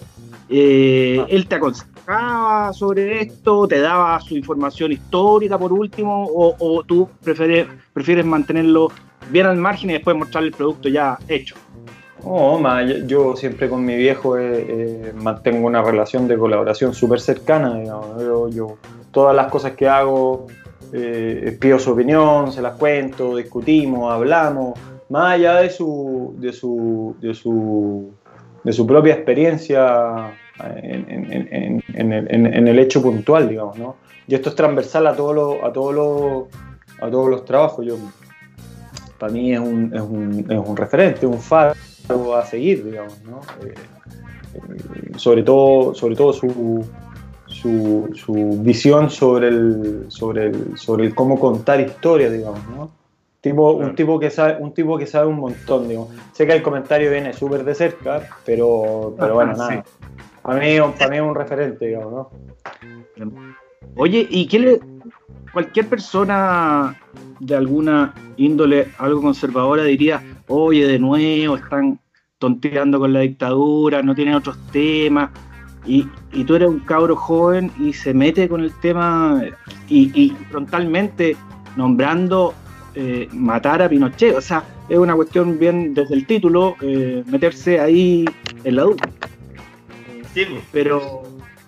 eh, Ah. ¿él te aconsejaba sobre esto? ¿Te daba su información histórica por último? ¿O, o tú prefieres, prefieres mantenerlo bien al margen y después mostrarle el producto ya hecho? No, ma, yo, yo siempre con mi viejo eh, eh, mantengo una relación de colaboración súper cercana, digamos. Yo, yo- todas las cosas que hago, eh, pido su opinión, se las cuento, discutimos, hablamos, más allá de su, de su, de su, de su propia experiencia en, en- en- el, en- el hecho puntual, digamos, ¿no? Y esto es transversal a todos los, a todos los, a todos los trabajos. Yo, para mí es un, es un, es un referente, un faro a seguir, digamos, ¿no? Eh, sobre todo, sobre todo su, su, su visión sobre el, sobre el, sobre el cómo contar historias, digamos, ¿no? Tipo, un, tipo que sabe, un tipo que sabe un montón, digamos. Sé que el comentario viene súper de cerca, pero, pero bueno, Ajá, nada. Para mí, para mí es un referente, digamos, ¿no? Oye, ¿y qué le. Cualquier persona de alguna índole algo conservadora diría, oye, de nuevo están tonteando con la dictadura, no tienen otros temas. Y, y tú eres un cabro joven y se mete con el tema y, y frontalmente nombrando eh, matar a Pinochet. O sea, es una cuestión bien desde el título, eh, meterse ahí en la duda. Sí. Pero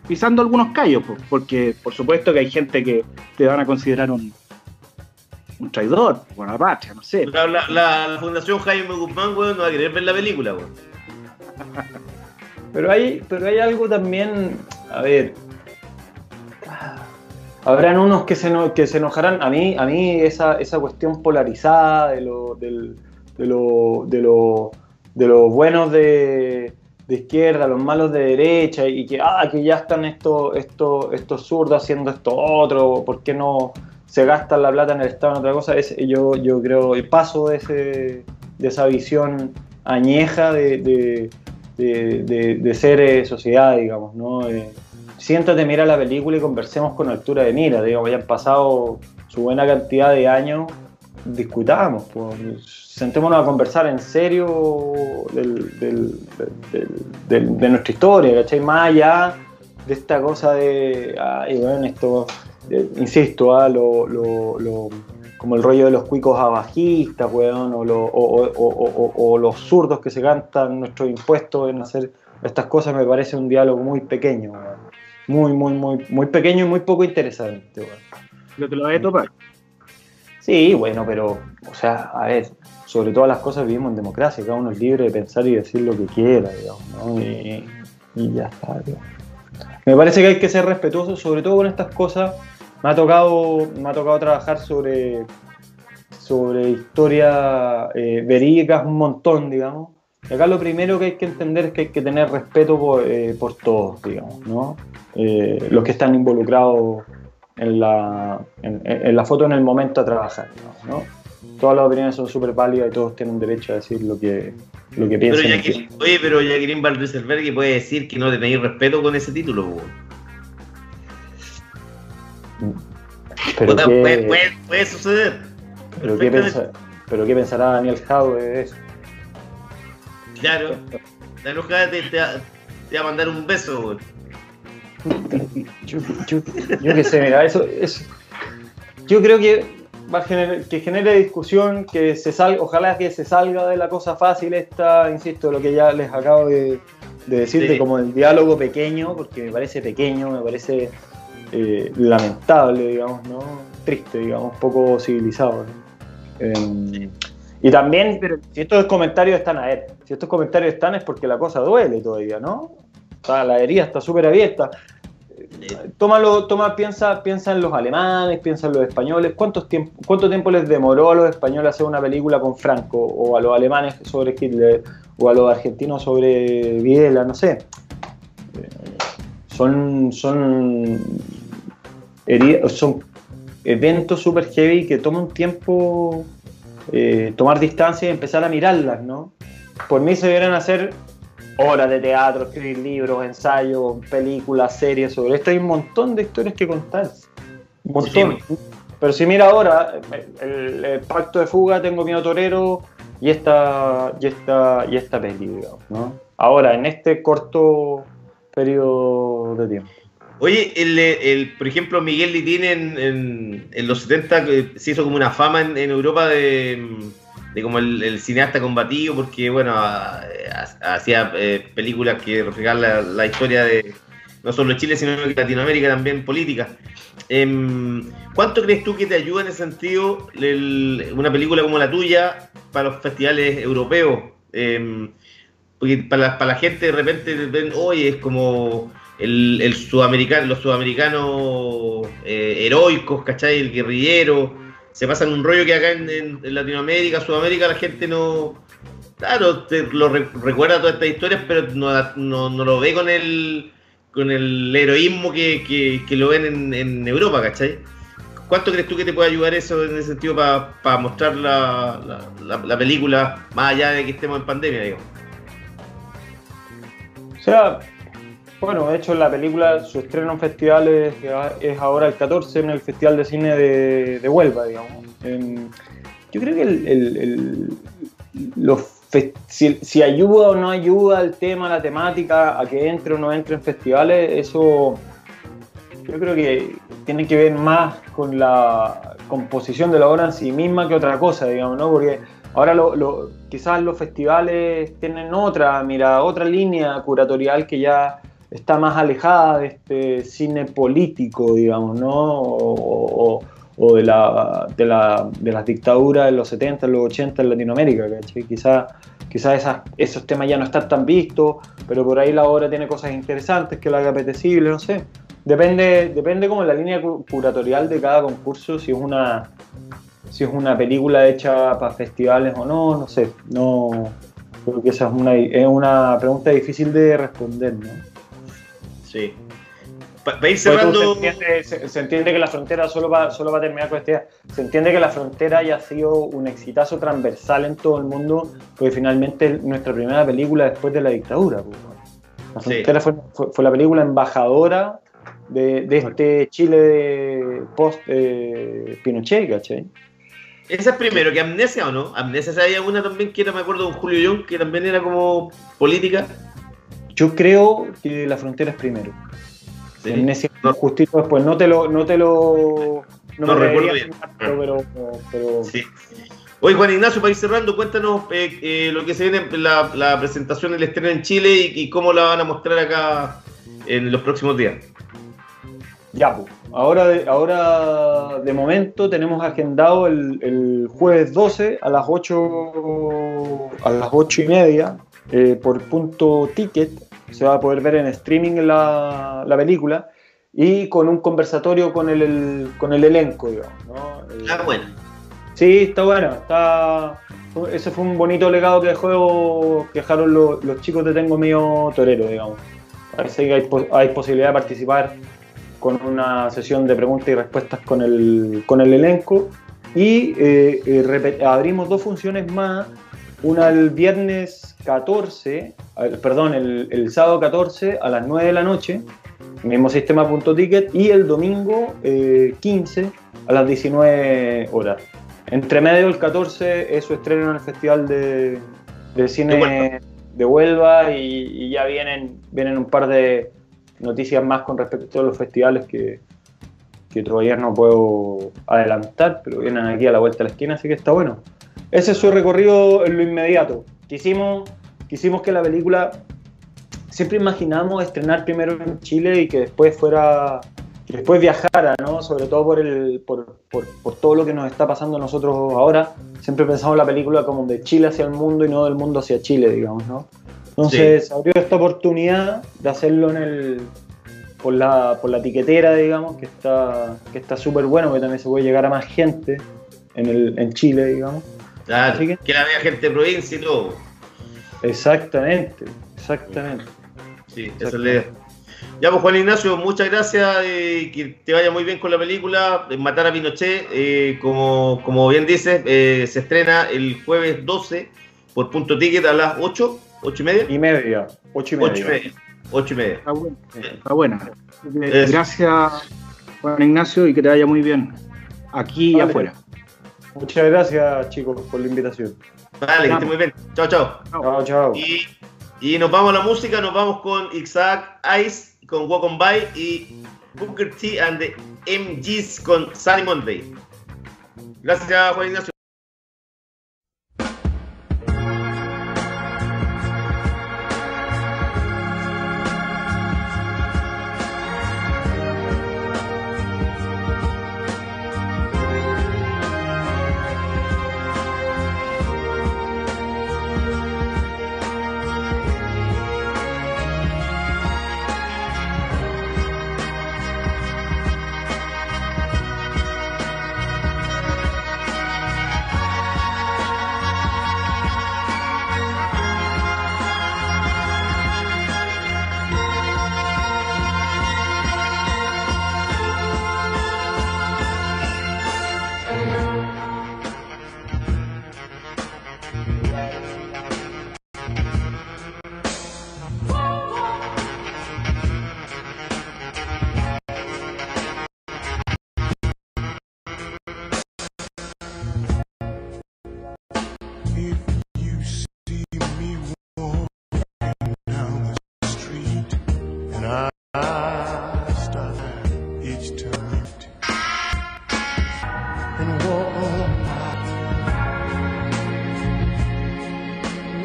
pisando algunos callos, pues, porque por supuesto que hay gente que te van a considerar un, un traidor, buena patria, no sé. La, la- la- la Fundación Jaime Guzmán, weón, no va a querer ver la película, weón. Pero hay, pero hay algo también, a ver, habrán unos que se, que se enojarán. A mí, a mí esa, esa cuestión polarizada de lo, del- de lo, de lo, de los buenos de, de izquierda, los malos de derecha, y que, ah, que ya están estos, estos, estos zurdos haciendo esto otro, ¿por qué no se gastan la plata en el Estado en otra cosa? Es, yo, yo creo, el paso de, ese, de esa visión añeja de, de- de ser eh, sociedad, digamos, ¿no? Eh, siéntate, mira la película y conversemos con altura de mira, digamos, ya han pasado su buena cantidad de años, discutamos, pues, sentémonos a conversar en serio de nuestra historia, ¿cachai? Más allá de esta cosa de, ay, bueno, esto, eh, insisto, ah, como el rollo de los cuicos abajistas, weón, o- o- o- o los zurdos que se cantan nuestros impuestos en hacer estas cosas, me parece un diálogo muy pequeño, weón. Muy, muy, muy, muy pequeño y muy poco interesante, weón. Lo que lo vas a topar. Sí, bueno, pero, o sea, a ver, sobre todas las cosas vivimos en democracia, cada uno es libre de pensar y decir lo que quiera, digamos, ¿no? Y, y ya está, digamos. Me parece que hay que ser respetuoso, sobre todo con estas cosas. Me ha tocado, me ha tocado trabajar sobre, sobre historia eh, verídicas un montón, digamos. Y acá lo primero que hay que entender es que hay que tener respeto por, eh, por todos, digamos, ¿no? Eh, los que están involucrados en la, en, en la foto en el momento a trabajar, ¿no? Todas las opiniones son súper válidas y todos tienen derecho a decir lo que, lo que Pero piensan. y Jacqueline, oye, pero Jacqueline Valdreserberghi puede decir que no tenéis respeto con ese título. Pero qué- puede, puede- puede suceder. pero qué Perfectamente. pensa- pero qué pensará Daniel Jadwe de eso. Claro. La enojada te, te, va- te va a mandar un beso, weón. Yo, yo, yo qué sé, mira, eso, eso- yo creo que va a generar, que genere discusión, que se salga, ojalá que se salga de la cosa fácil esta, insisto, lo que ya les acabo de, de decir, Sí. de como el diálogo pequeño, porque me parece pequeño, me parece eh, lamentable, digamos, ¿no? Triste, digamos, poco civilizado. ¿no? Eh, y también, si estos comentarios están a ver, si estos comentarios están es porque la cosa duele todavía, ¿no? O sea, la herida está súper abierta. Tómalo, toma, piensa, piensa en los alemanes, piensa en los españoles. ¿Cuántos tiempo, ¿Cuánto tiempo les demoró a los españoles hacer una película con Franco? O a los alemanes sobre Hitler, o a los argentinos sobre Videla, no sé. Son, son, heridas- son eventos súper heavy que toma un tiempo eh, tomar distancia y empezar a mirarlas, ¿no? Por mí se deberían hacer horas de teatro, escribir libros, ensayos, películas, series sobre esto. Hay un montón de historias que contar. Un montón. Pero si mira ahora, el, el pacto de fuga, tengo miedo torero y esta, y esta, y esta peli, digamos, ¿no? Ahora, en este corto periodo de tiempo. Oye, el, el, por ejemplo, Miguel Litín en, los 70 eh, se hizo como una fama en, Europa de, de como el, cineasta combativo, porque, bueno, hacía eh, películas que reflejaban la, historia de no solo Chile, sino de Latinoamérica también política. Em, ¿Cuánto crees tú que te ayuda en ese sentido una película como la tuya para los festivales europeos? Em, porque para para la gente de repente ven, oye, es como el, sudamericano, los sudamericanos eh, heroicos, ¿cachai? El guerrillero. Se pasan un rollo que acá en, Latinoamérica, Sudamérica, la gente no. Claro, te lo re- recuerda todas estas historias, pero no, no- no lo ve con el con el heroísmo que, que- lo ven en, Europa, ¿cachai? ¿Cuánto crees tú que te puede ayudar eso en ese sentido para mostrar la, la- la- la película más allá de que estemos en pandemia, digamos? O sea, Bueno, de hecho la película, su estreno en festivales es ahora el 14 en el Festival de Cine de, Huelva, digamos. Yo creo que el, si, ayuda o no ayuda el tema, la temática, a que entre o no entre en festivales, eso yo creo que tiene que ver más con la composición de la obra en sí misma que otra cosa, digamos, ¿no? Porque ahora lo- lo- quizás los festivales tienen otra, mira, otra línea curatorial que ya está más alejada de este cine político, digamos, ¿no? O, o- o de, la, de, la, de las dictaduras de los 70, los 80 en Latinoamérica, ¿cachai? Quizás esas- esos temas ya no están tan vistos, pero por ahí la obra tiene cosas interesantes que la haga apetecible, no sé. Depende, depende como la línea cu- curatorial de cada concurso, si es una si es una película hecha para festivales o no, no sé. No creo que esa es una, es una pregunta difícil de responder, ¿no? Sí. Pues cerrando. se, entiende, se- se entiende que la frontera solo va, solo va a terminar con este día. Se entiende que la frontera haya sido un exitazo transversal en todo el mundo, porque finalmente es nuestra primera película después de la dictadura. pues. La frontera fue, fue- fue la película embajadora de, de este Chile de post eh, Pinochet, ¿cachai? Esa es primero, que Amnesia o no. Amnesia había una también que era, me acuerdo, con Julio Young, que también era como política. Yo creo que la frontera es primero. Sí. Amnesia No. justito después. No te lo, no te lo, No me recuerdo bien. pero, pero Sí. Oye, Juan Ignacio, para ir cerrando, cuéntanos eh, eh, lo que se viene, la, la presentación del estreno en Chile y, y cómo la van a mostrar acá en los próximos días. Ya, pues. Ahora de, ahora de momento tenemos agendado el, el jueves 12 a las 8, a las 8 y media eh, por punto ticket. Se va a poder ver en streaming la, la película y con un conversatorio con el, el- con el elenco, digamos. ¿no? Eh, Ah, bueno. Sí, está bueno. Está... Ese fue un bonito legado que dejó, que dejaron los, los chicos de Tengo Mío Torero, digamos. Parece que hay, hay posibilidad de participar con una sesión de preguntas y respuestas con el, con el elenco. Y eh, eh, abrimos dos funciones más. Una el viernes 14, eh, perdón, el, el sábado 14 a las 9 de la noche, mismo sistema punto ticket, y el domingo eh, 15 a las 19 horas. Entre medio, el 14 es su estreno en el Festival de, de Cine De Huelva. de Huelva y, y ya vienen, vienen un par de noticias más con respecto a los festivales que, que todavía no puedo adelantar, pero vienen aquí a la vuelta de la esquina, así que está bueno. Ese es su recorrido en lo inmediato. Quisimos, quisimos que la película, siempre imaginamos estrenar primero en Chile y que después fuera que después viajara, ¿no? Sobre todo por, el, por, por, por todo lo que nos está pasando a nosotros ahora. Siempre pensamos la película como de Chile hacia el mundo y no del mundo hacia Chile, digamos, ¿no? Entonces abrió esta oportunidad de hacerlo en el por la, por la tiquetera, digamos, que está que está súper bueno, que también se puede llegar a más gente en, el, en Chile, digamos. Claro, Así que- que la vea gente de provincia y todo. Exactamente, exactamente. Sí, esa es la idea. Ya, pues Juan Ignacio, muchas gracias. eh, que te vaya muy bien con la película. eh, Matar a Pinochet, eh, como, como bien dices, eh, se estrena el jueves 12 por punto ticket a las 8, 8 y media. Y media, ocho y media. 8 y media. 8 y media. Está buena. Está buena. Eso. Gracias, Juan Ignacio, y que te vaya muy bien. Aquí y afuera. Muchas gracias, chicos, por la invitación. Vale, que esté muy bien. Chao, chao. Chao, chao. Y, y nos vamos a la música, nos vamos con Isaac Ice, con Walk On By y Booker T and the MGs con Sunny Monday. Gracias, Juan Ignacio.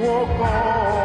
walk on.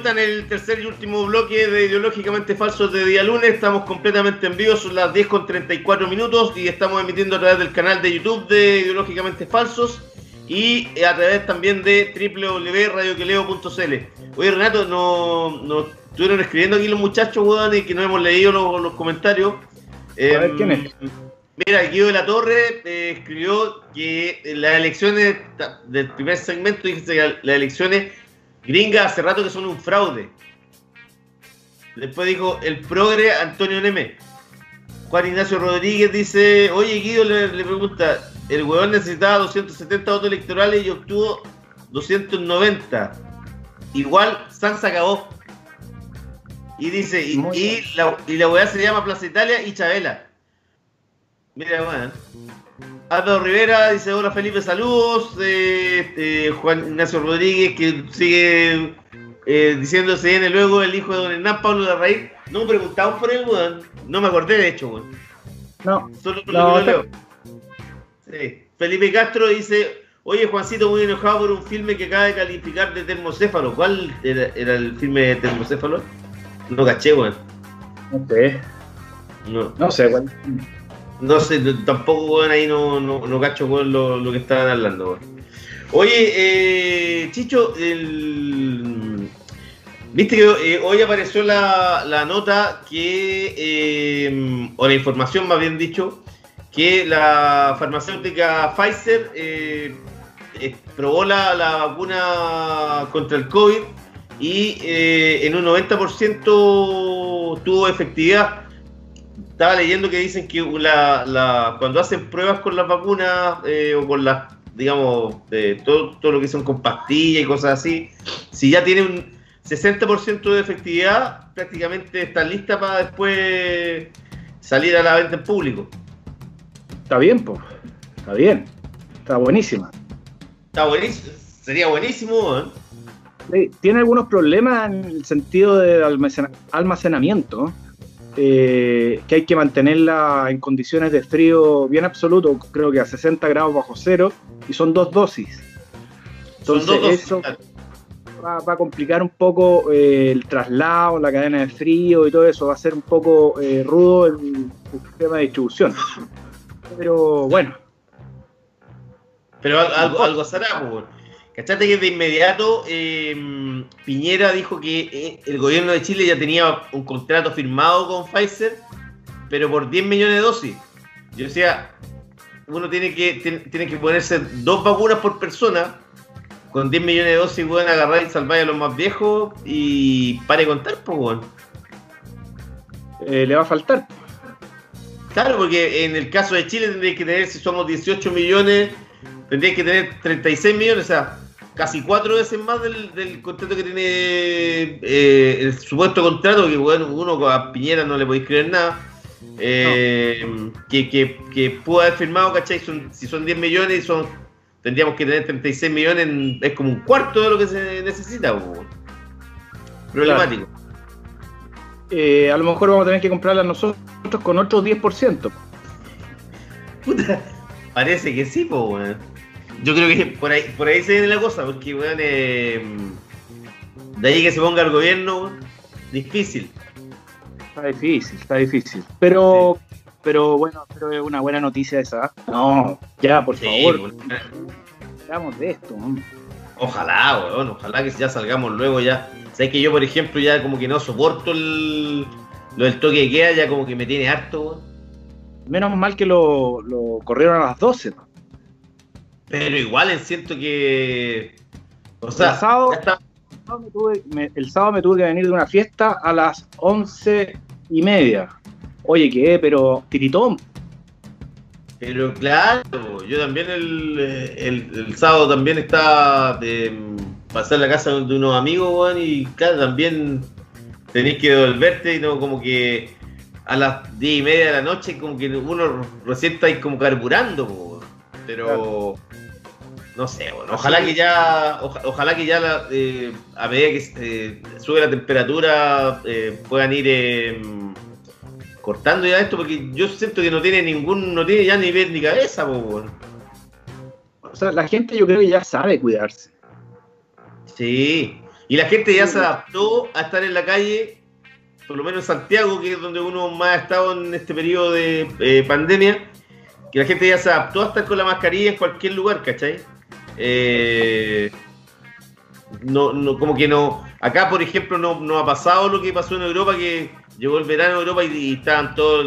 Vuelta en el tercer y último bloque de Ideológicamente Falsos de día lunes. Estamos completamente en vivo, son las 10 con 34 minutos y estamos emitiendo a través del canal de YouTube de Ideológicamente Falsos y a través también de www.radioqueleo.cl. Oye, Renato, nos no, estuvieron escribiendo aquí los muchachos, weón, y que no hemos leído los, los comentarios. A ver, Em, ¿quién es? Mira, Guido de la Torre eh, escribió que las elecciones del primer segmento, dijiste que las elecciones gringas hace rato que son un fraude. Después dijo el progre Antonio Neme. Juan Ignacio Rodríguez dice, oye Guido le, le pregunta, el huevón necesitaba 270 votos electorales y obtuvo 290. Igual Sanz acabó. Y dice, y, la, y la weá se llama Plaza Italia y Chabela. Mira, bueno. Álvaro Rivera dice, hola Felipe, saludos. Eh, este, Juan Ignacio Rodríguez que sigue eh, diciendo luego el hijo de don Hernán Pablo de Raíz. No me preguntaban por él, weón. No me acordé de hecho, weón. No, Solo por No, lo que lo leo. Sí. Felipe Castro dice, oye Juancito muy enojado por un filme que acaba de calificar de termocéfalo. ¿Cuál era, era el filme de termocéfalo? No caché, weón. no sé. No. No sé, bueno. No sé, tampoco, ahí no, no, no cacho, weón, lo, lo que estaban hablando. Oye, eh, Chicho. Viste que eh, hoy apareció la, la nota que, eh, o la información más bien dicho, que la farmacéutica Pfizer eh, probó la, la vacuna contra el COVID y en un 90% tuvo efectividad estaba leyendo que dicen que la, la- cuando hacen pruebas con las vacunas eh, o con las, digamos, eh, todo, todo lo que son con pastillas y cosas así, si ya tiene un 60% de efectividad, prácticamente está lista para después salir a la venta en público. Está bien, pues. Está bien. Está buenísima. Está buenísimo, sería buenísimo, ¿eh? Sí, Tiene algunos problemas en el sentido de almacena- almacenamiento, eh, que hay que mantenerla en condiciones de frío bien absoluto, creo que a 60 grados bajo cero, y son dos dosis. Entonces, dos dosis, eso claro. va, va a complicar un poco eh, el traslado, la cadena de frío y todo eso, va a ser un poco eh, rudo el, el sistema de distribución. Pero bueno, Pero al- algo, algo será, pues. ¿Cachate que de inmediato eh, Piñera dijo que eh, el gobierno de Chile ya tenía un contrato firmado con Pfizer, pero por 10 millones de dosis? Yo decía, uno tiene que, tiene, que ponerse dos vacunas por persona, con 10 millones de dosis pueden agarrar y salvar a los más viejos y pare contar, pues, weón. eh, le va a faltar. Claro, porque en el caso de Chile tendréis que tener, si somos 18 millones, tendríais que tener 36 millones, o sea, casi cuatro veces más del, del contrato que tiene eh, el supuesto contrato, que bueno, uno a Piñera no le podéis creer nada, eh, que, que, que pudo haber firmado, ¿cachai? Son- si son 10 millones y son, tendríamos que tener 36 millones, en- es como un cuarto de lo que se necesita, problemático. Eh, a lo mejor vamos a tener que comprarla nosotros con otro 10%. Puta, parece que sí, pues, weón. Yo creo que por ahí, por ahí se viene la cosa, porque, weón, eh, de ahí que se ponga el gobierno, difícil. Está difícil, está difícil. Pero, pero bueno, pero es una buena noticia esa. No, ya, por Sí, favor, hablamos de esto. hombre. Ojalá, weón, ojalá que ya salgamos luego ya. Sabes que yo, por ejemplo, ya como que no soporto el, lo del toque de queda, ya como que me tiene harto, weón. Menos mal que lo, lo corrieron a las 12. ¿no? Pero igual siento que. O sea, El sábado- está- El sábado me tuve- me- el sábado me tuve que venir de una fiesta a las once y media. Oye, ¿qué? Pero tiritón. Pero claro, yo también el, el, el sábado también estaba de pasar a la casa de unos amigos, weón, y claro, también tenés que devolverte y no como que a las diez y media de la noche como que uno recién está ahí como carburando, weón. pero no sé, bueno, ojalá que ya, oja- ojalá que ya la, eh, a medida que eh, sube la temperatura eh, puedan ir eh, cortando ya esto porque yo siento que no tiene ningún, no tiene ya ni pies ni cabeza, po. O sea, la gente yo creo que ya sabe cuidarse. Sí. Y la gente ya se adaptó a estar en la calle, por lo menos en Santiago, que es donde uno más ha estado en este periodo de eh, pandemia, que la gente ya se adaptó a estar con la mascarilla en cualquier lugar, ¿cachai? Eh, no, no, como que no. Acá, por ejemplo, no, no ha pasado lo que pasó en Europa, que llegó el verano en Europa y, y estaban todos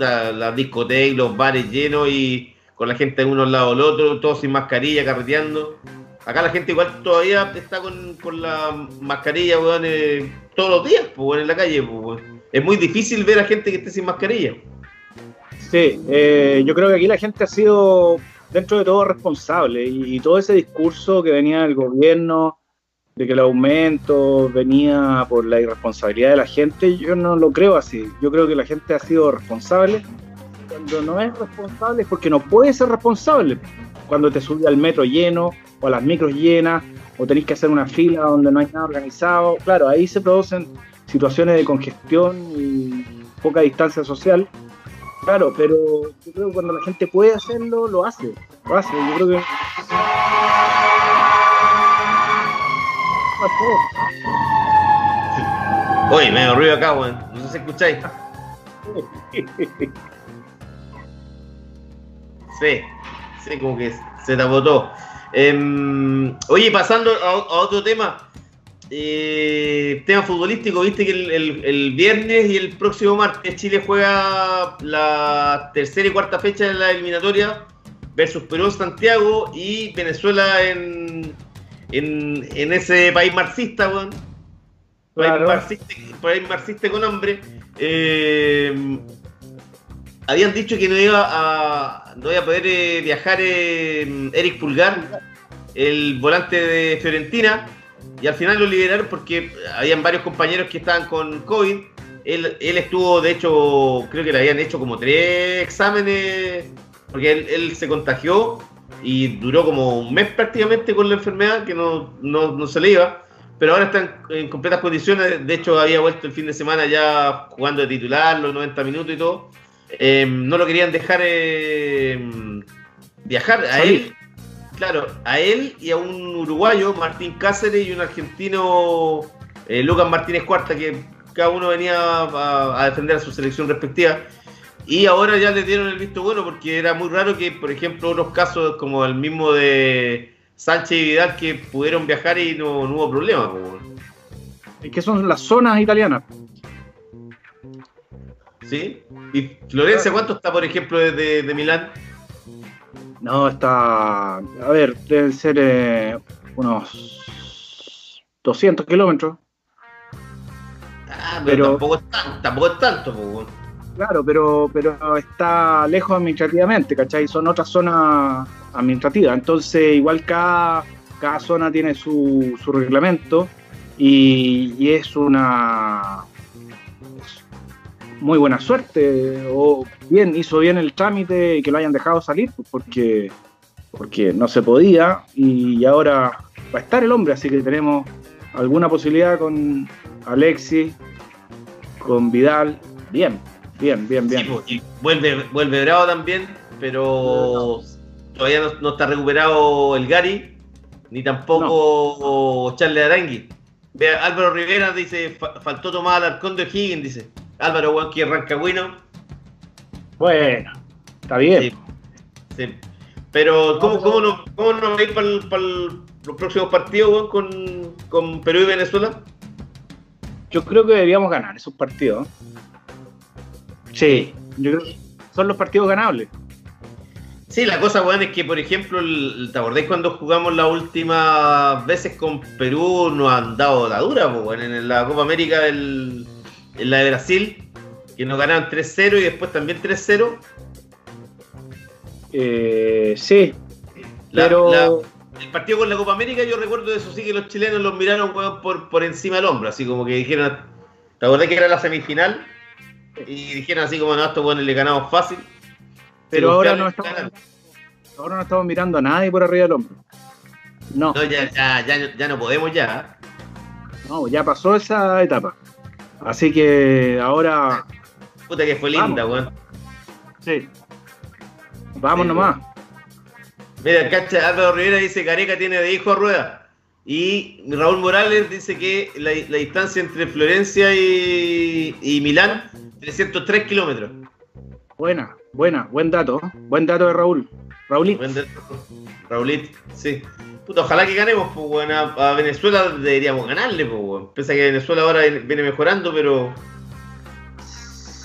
las discotecas, los bares llenos y con la gente de uno al lado del otro, todos sin mascarilla, carreteando. Acá la gente igual todavía está con, con la mascarilla, weón, eh, todos los días, pues, weón, en la calle, pues. Es muy difícil ver a gente que esté sin mascarilla. Sí, eh, yo creo que aquí la gente ha sido, dentro de todo, responsable y, todo ese discurso que venía del gobierno de que el aumento venía por la irresponsabilidad de la gente, yo no lo creo así. Yo creo que la gente ha sido responsable. Cuando no es responsable es porque no puede ser responsable. Cuando te subes al metro lleno o a las micros llenas o tenés que hacer una fila donde no hay nada organizado. Claro, ahí se producen situaciones de congestión y poca distancia social. Claro, pero yo creo que cuando la gente puede hacerlo, lo hace. Lo hace. Yo creo que Oye, me ruido acá, weón. No sé si escucháis. Sí, sí, como que se tapó todo. Em, oye, pasando a, a otro tema. Eh, tema futbolístico, viste que el, el- el viernes y el próximo martes Chile juega la tercera y cuarta fecha de la eliminatoria versus Perú Santiago y Venezuela en, en, en ese país marxista, weón. País, marxista, país marxista con hambre. Eh, habían dicho que no iba a, no iba a poder eh, viajar eh, Eric Pulgar, el volante de Fiorentina, y al final lo liberaron porque habían varios compañeros que estaban con COVID. Él, él estuvo, de hecho, creo que le habían hecho como tres exámenes, porque él, él se contagió y duró como un mes prácticamente con la enfermedad, que no, no, no se le iba. Pero ahora está en, en completas condiciones. De hecho, había vuelto el fin de semana ya jugando de titular, los 90 minutos y todo. Eh, no lo querían dejar eh, viajar a él. Claro, a él y a un uruguayo, Martín Cáceres, y un argentino, eh, Lucas Martínez Cuarta, que cada uno venía a, a defender a su selección respectiva. Y ahora ya le dieron el visto bueno, porque era muy raro que, por ejemplo, otros casos como el mismo de Sánchez y Vidal, que pudieron viajar y no, no hubo problema. es que son las zonas italianas. ¿Sí? ¿Y Florencia cuánto está, por ejemplo, desde de Milán? No, está. A ver, deben ser eh, unos 200 kilómetros. Ah, pero, Pero- tampoco, es tan- tampoco es tanto. Claro, pero, pero está lejos administrativamente, ¿cachai? Son otras zonas administrativas. Entonces, igual cada, cada zona tiene su, su reglamento y, y es una muy buena suerte. O bien, hizo bien el trámite y que lo hayan dejado salir, pues, porque, porque no se podía y ahora va a estar el hombre, así que tenemos alguna posibilidad con Alexis, con Vidal. Bien, bien, bien, bien. Sí, y vuelve, vuelve Bravo también, pero todavía no, no está recuperado el Gary, ni tampoco Charles Arangui. Vea, Álvaro Rivera dice, "Fa- faltó tomar al Arcón de Higgins, dice. Álvaro que arranca bueno. Bueno, está bien. Sí, sí. Pero, ¿cómo, cómo no, cómo no va a ir para los próximos partidos con, con Perú y Venezuela? Yo creo que deberíamos ganar esos partidos. Sí, yo creo que son los partidos ganables. Sí, la cosa, weón, es que, por ejemplo, el- ¿te acordáis cuando jugamos las últimas veces con Perú? Nos han dado la dura, weón, en la Copa América, del- en la de Brasil, que nos ganaron 3-0 y después también 3-0. Eh, sí, La- pero la- el partido con la Copa América, yo recuerdo eso sí que los chilenos los miraron, por, por encima del hombro, así como que dijeron, ¿te acordás que era la semifinal? Y dijeron así como, no, a estos weones le ganamos fácil. pero ahora no, estamos, ahora no estamos mirando a nadie por arriba del hombro. No, No, ya, ya, ya, ya no podemos ya. no, ya pasó esa etapa. Así que ahora, Puta que fue linda, weón. sí, vamos Sí, nomás. Mira, cacha, Álvaro Rivera dice Careca tiene de hijo a rueda. Y Raúl Morales dice que la, la distancia entre Florencia y, y Milán, 303 kilómetros. Buena, buena, buen dato. Buen dato de Raúl. Raulito. Buen dato. Raulit, sí. Puta, ojalá que ganemos, pues, weón. A, a Venezuela deberíamos ganarle, pues, weón. Pese a que Venezuela ahora viene mejorando, pero.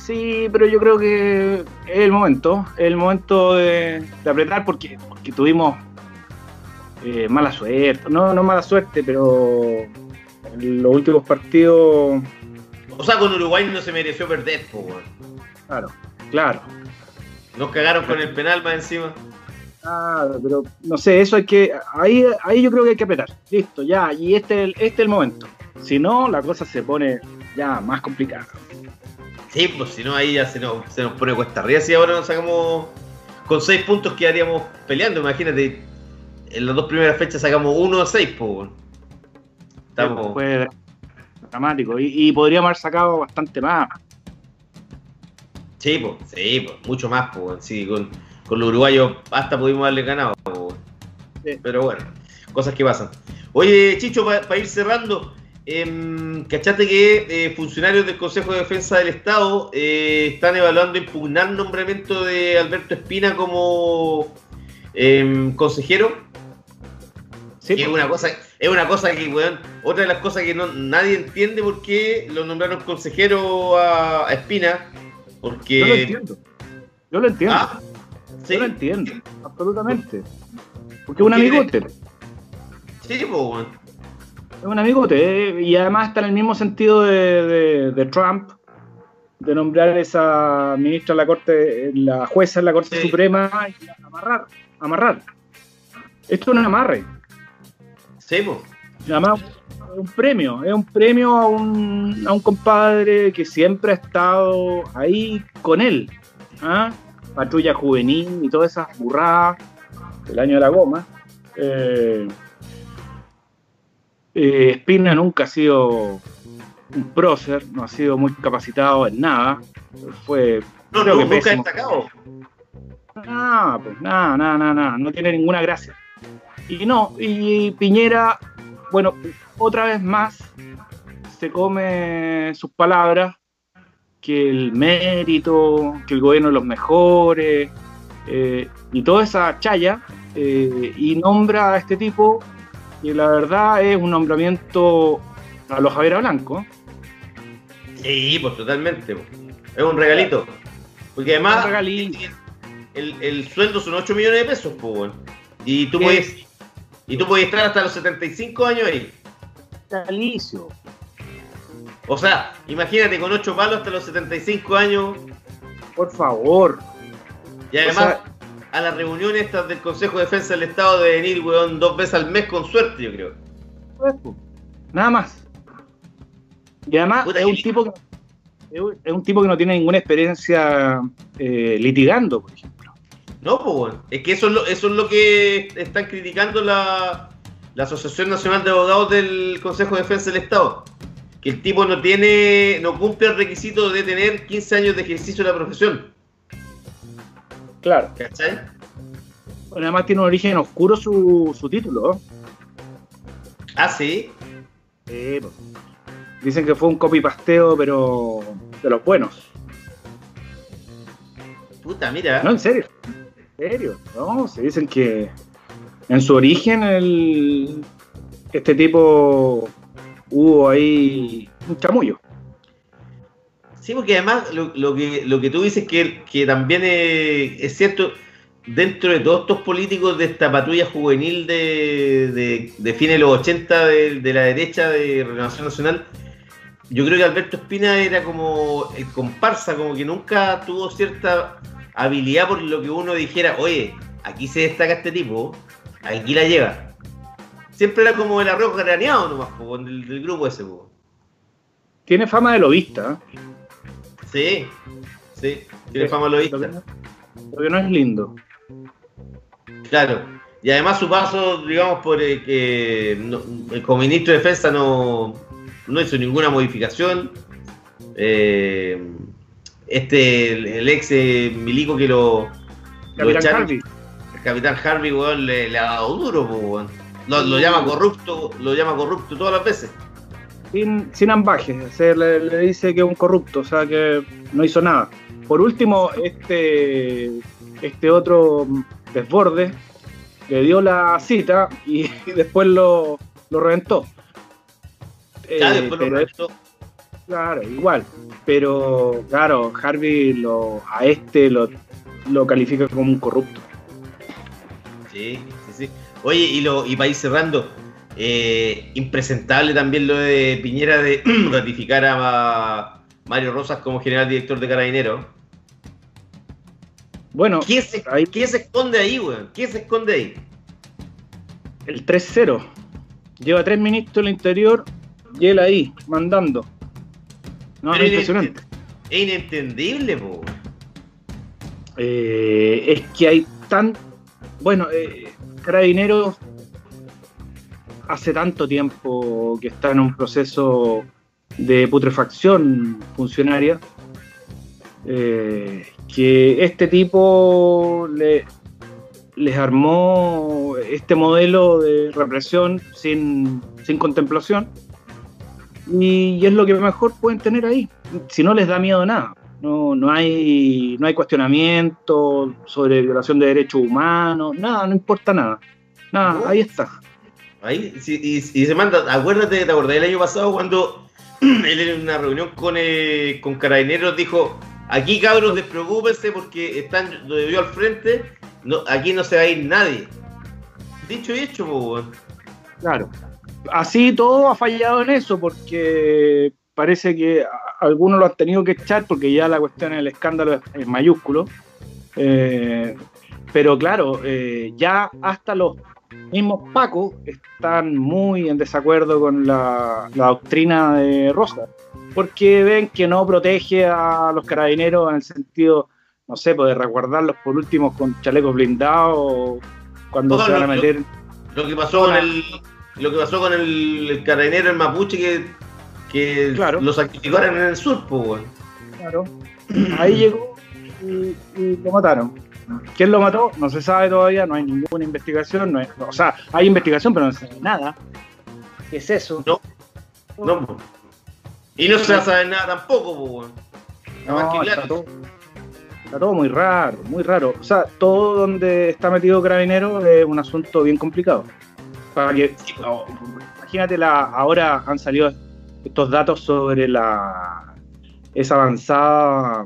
Sí, pero yo creo que es el momento, es el momento de, de apretar porque, porque tuvimos eh, mala suerte, no, no mala suerte, pero en los últimos partidos, O sea, con Uruguay no se mereció perder, pues, weón. claro, claro, Nos cagaron con el penal más encima. Claro, pero no sé, eso hay que, ahí, ahí yo creo que hay que apretar, listo, ya, y este es el, este es el momento, si no, la cosa se pone ya más complicada. Sí, pues si no, ahí ya se nos, se nos pone cuesta arriba. Si ahora nos sacamos con 6 puntos, quedaríamos peleando. Imagínate, en las dos primeras fechas sacamos 1 a 6, pues. Estamos. Fue dramático, y, y podríamos haber sacado bastante más. Sí, pues, sí, pues, mucho más, pues. Sí, con, con los uruguayos hasta pudimos darle ganado. Sí. Pero bueno, cosas que pasan. Oye, Chicho, para ir cerrando, em, ¿cachaste que eh, funcionarios del Consejo de Defensa del Estado eh, están evaluando impugnar el nombramiento de Alberto Espina como em, consejero? Sí, Que es una cosa, es una cosa que, weón, otra de las cosas que no, nadie entiende por qué lo nombraron consejero a, a Espina. Porque. Yo lo entiendo. Yo lo entiendo. Ah, sí. Yo lo entiendo. Absolutamente. Porque es un ¿Por qué amigote. Sí, pues. Es un amigote. eh, Y además está en el mismo sentido de, de- de Trump. De nombrar esa ministra de la Corte, la jueza en la Corte Sí. Suprema y amarrar. Amarrar. Esto es un amarre. Sí, pues. Además, es un premio. Es un premio a un, a un compadre que siempre ha estado ahí con él. ¿ah? Patrulla juvenil y todas esas burradas del año de la goma. Eh, eh, Espina nunca ha sido un prócer, no ha sido muy capacitado en nada. Fue No, Creo no, que nunca pésimo. destacado. Nada, pues nada, nada, nada, nada, no tiene ninguna gracia. Y no, y Piñera, bueno, otra vez más se come sus palabras, que el mérito, que el gobierno es los mejores, eh, y toda esa chaya, eh, y nombra a este tipo, que la verdad es un nombramiento a los Javier Blanco. Sí, pues totalmente. Es un regalito. Porque además, el, el sueldo son 8 millones de pesos, pues. Y tú puedes. Y tú puedes estar hasta los 75 años ahí. Vitalicio. O sea, imagínate con 8 palos hasta los 75 años. Por favor. Y además, O sea- a las reuniones estas del Consejo de Defensa del Estado de venir, weón, dos veces al mes con suerte, yo creo. Nada más. Y además Puta, es un tipo que es un- tipo que no tiene ninguna experiencia eh, litigando, por ejemplo. No, pues, weón. Es que eso es lo, eso es lo que están criticando la, la Asociación Nacional de Abogados del Consejo de Defensa del Estado. Que el tipo no tiene, no cumple el requisito de tener 15 años de ejercicio de la profesión. Claro. ¿Cachai? Además tiene un origen oscuro su, su título. Ah, sí. Pues. Dicen que fue un copy-pasteo, pero de los buenos. Puta, mira. No, en serio. En serio. No, se dicen que en su origen el, este tipo hubo ahí un chamullo. Sí, porque además lo, lo que, lo que tú dices que, que también es, cierto, dentro de todos estos políticos de esta patrulla juvenil de fines de los 80 de, de la derecha de Renovación Nacional, yo creo que Alberto Espina era como el comparsa, como que nunca tuvo cierta habilidad por lo que uno dijera, oye, aquí se destaca este tipo, aquí la lleva. Siempre era como el arroz graneado nomás, po, del, del grupo ese. po. Tiene fama de lobista. ¿eh? Sí, sí, tiene fama lo Lo que, no, lo que no es lindo. Claro. Y además su paso, digamos, por eh, que no- como ministro de defensa no, no hizo ninguna modificación. Eh, este, el, el ex eh, milico que lo, lo Capitán echaron, Harvey. el capitán Harvey, weón, le, le ha dado duro, weón. Lo, lo llama corrupto, lo llama corrupto todas las veces. sin, sin ambajes, se le, le dice que es un corrupto, o sea que no hizo nada. Por último, este, este otro desborde le dio la cita y, y después lo, lo reventó. Ya Eh, después lo pero- reventó. Claro, igual. Pero claro, Harvey lo, a este lo, lo califica como un corrupto. Sí. Oye, y, lo, y para ir cerrando, eh, impresentable también lo de Piñera de ratificar a Mario Rosas como general director de Carabineros. Bueno, ¿Qué se, ahí- ¿Qué se esconde ahí, weón? ¿Qué se esconde ahí? el 3-0. Lleva tres ministros del interior y él ahí, mandando. No, es impresionante. Es inentendible, po. Eh, es que hay tan. Bueno, eh, Carabineros hace tanto tiempo que está en un proceso de putrefacción funcionaria eh, que este tipo le- les armó este modelo de represión sin, contemplación y, y es lo que mejor pueden tener ahí, si no les da miedo nada. No, no, hay, no hay cuestionamiento sobre violación de derechos humanos, nada, no importa nada. Nada, No. ahí está. Ahí, sí, y, y se manda, acuérdate, te acordás del año pasado cuando él en una reunión con, eh, con Carabineros dijo, aquí cabros despreocúpense porque están lo vio al frente, no, aquí no se va a ir nadie. Dicho y hecho, weón. Claro. Así todo ha fallado en eso porque parece que algunos lo han tenido que echar porque ya la cuestión del escándalo es, es mayúsculo. Eh, pero claro, eh, ya hasta los mismos Pacos están muy en desacuerdo con la, la doctrina de Rosa, porque ven que no protege a los carabineros en el sentido, no sé, pues, de resguardarlos por último con chalecos blindados cuando No, se van a meter Lo que pasó con el, lo que pasó con el, el carabinero, el mapuche, que, que Claro. lo sacrificaron en el sur, po, weón. Claro. Ahí llegó y, y lo mataron. ¿Quién lo mató? No se sabe todavía, no hay ninguna investigación. No hay- o sea, hay investigación, pero no se sabe nada. ¿Qué es eso? No. No, po. Y no se va a saber nada tampoco, más No, que está, claro. todo, está todo muy raro, muy raro. O sea, todo donde está metido Carabinero es un asunto bien complicado. Para que, imagínate, la, ahora han salido estos datos sobre la esa avanzada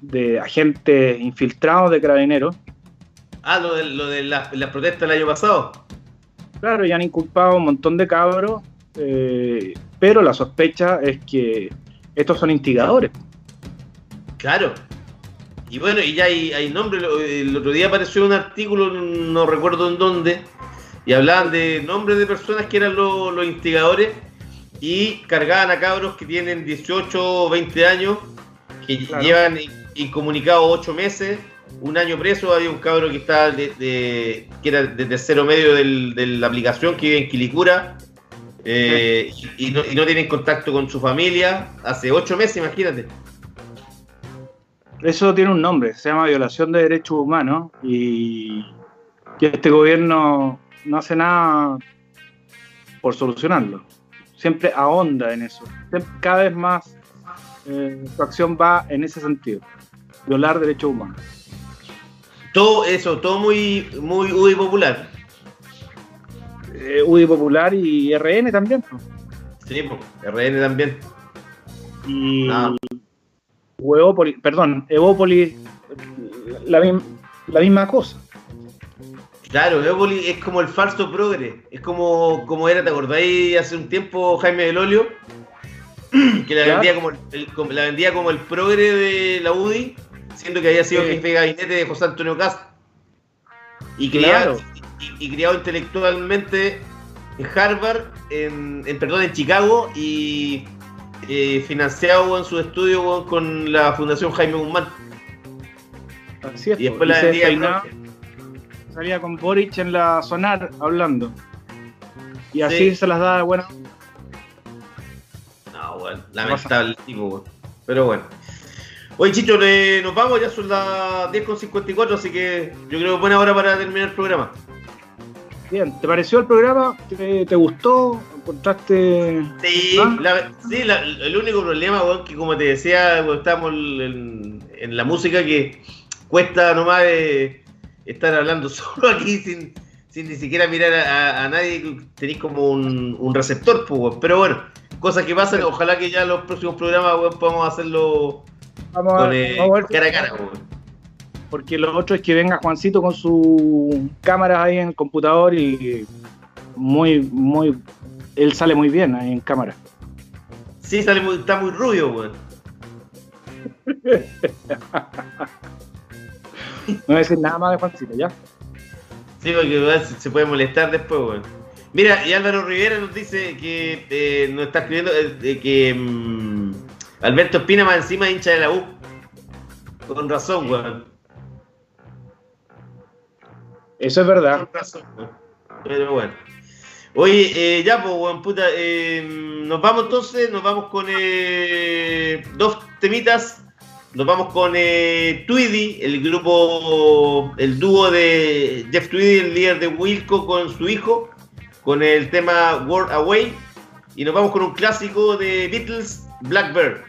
de agentes infiltrados de Carabineros. Ah, lo de, lo de las protestas del año pasado. Claro, ya han inculpado un montón de cabros, eh, pero la sospecha es que estos son instigadores. Claro. Y bueno, y ya hay, hay nombres. El otro día apareció un artículo, no recuerdo en dónde, y hablaban de nombres de personas que eran los, los instigadores y cargaban a cabros que tienen 18 o 20 años, que Claro. llevan in- incomunicados 8 meses, un año preso. Había un cabro que estaba de, de- que era de tercero medio del- de la aplicación que vive en Quilicura. eh, y, y no, y no tienen contacto con su familia hace 8 meses, imagínate. Eso tiene un nombre, se llama violación de derechos humanos y que este gobierno no hace nada por solucionarlo. Siempre ahonda en eso. Cada vez más eh, su acción va en ese sentido, violar derechos humanos. Todo eso, todo muy, muy muy popular. Eh, UDI Popular y RN también. Sí, RN también. Y Ah. Huevópolis, perdón, Evópolis, la misma cosa. Claro, Evoli es como el falso progre. Es como, como era, ¿te acordáis hace un tiempo Jaime del Olio? Que la Claro. vendía como el, como- la vendía como el progre de la UDI, siendo que había sido Sí. jefe de gabinete de José Antonio Cast. Y criado, Claro. y, y criado intelectualmente en Harvard, en, en- perdón, en Chicago, y eh, financiado en su estudio con la Fundación Jaime Guzmán. Así es. Y después la vendía despeinaba, salía con Boric en la sonar hablando. Y así Sí. se las da bueno. No, bueno, lamentable tipo. Pero bueno. Oye, Chicho, le- nos vamos, ya son las 10.54, así que yo creo que buena hora para terminar el programa. Bien, ¿te pareció el programa? ¿Te, te gustó? ¿Encontraste...? Sí, ¿Ah? la- sí, la- el único problema, weón, que como te decía, estamos en, en la música que cuesta nomás eh, estar hablando solo aquí sin, sin ni siquiera mirar a, nadie, tenéis como un, un receptor, pues, weón. pero bueno, cosas que pasan, ojalá que ya los próximos programas weón, podamos hacerlo Vamos a, con, eh, vamos a ver, cara a cara. weón. porque lo otro es que venga Juancito con su cámara ahí en el computador y muy, muy... Él sale muy bien ahí en cámara. Sí, sale muy- está muy rubio, weón. No voy a decir nada más de Juancito, ¿ya? Sí, porque se puede molestar después, weón. Mira, y Álvaro Rivera nos dice que eh, nos está escribiendo eh, de que mm, Alberto Espina más encima hincha de la U. Con razón, weón. Eso es verdad. Con razón, weón. Pero bueno. Oye, eh, ya, pues, weón, puta. eh, nos vamos entonces, nos vamos con eh, dos temitas. Nos vamos con eh, Tweedy, el grupo, el dúo de Jeff Tweedy, el líder de Wilco, con su hijo, con el tema World Away. Y nos vamos con un clásico de Beatles, Blackbird.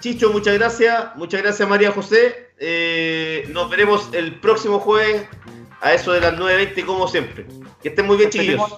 Chicho, muchas gracias. Muchas gracias, María José. Eh, nos veremos el próximo jueves a eso de las 9.20, como siempre. Que estén muy bien, chiquillos.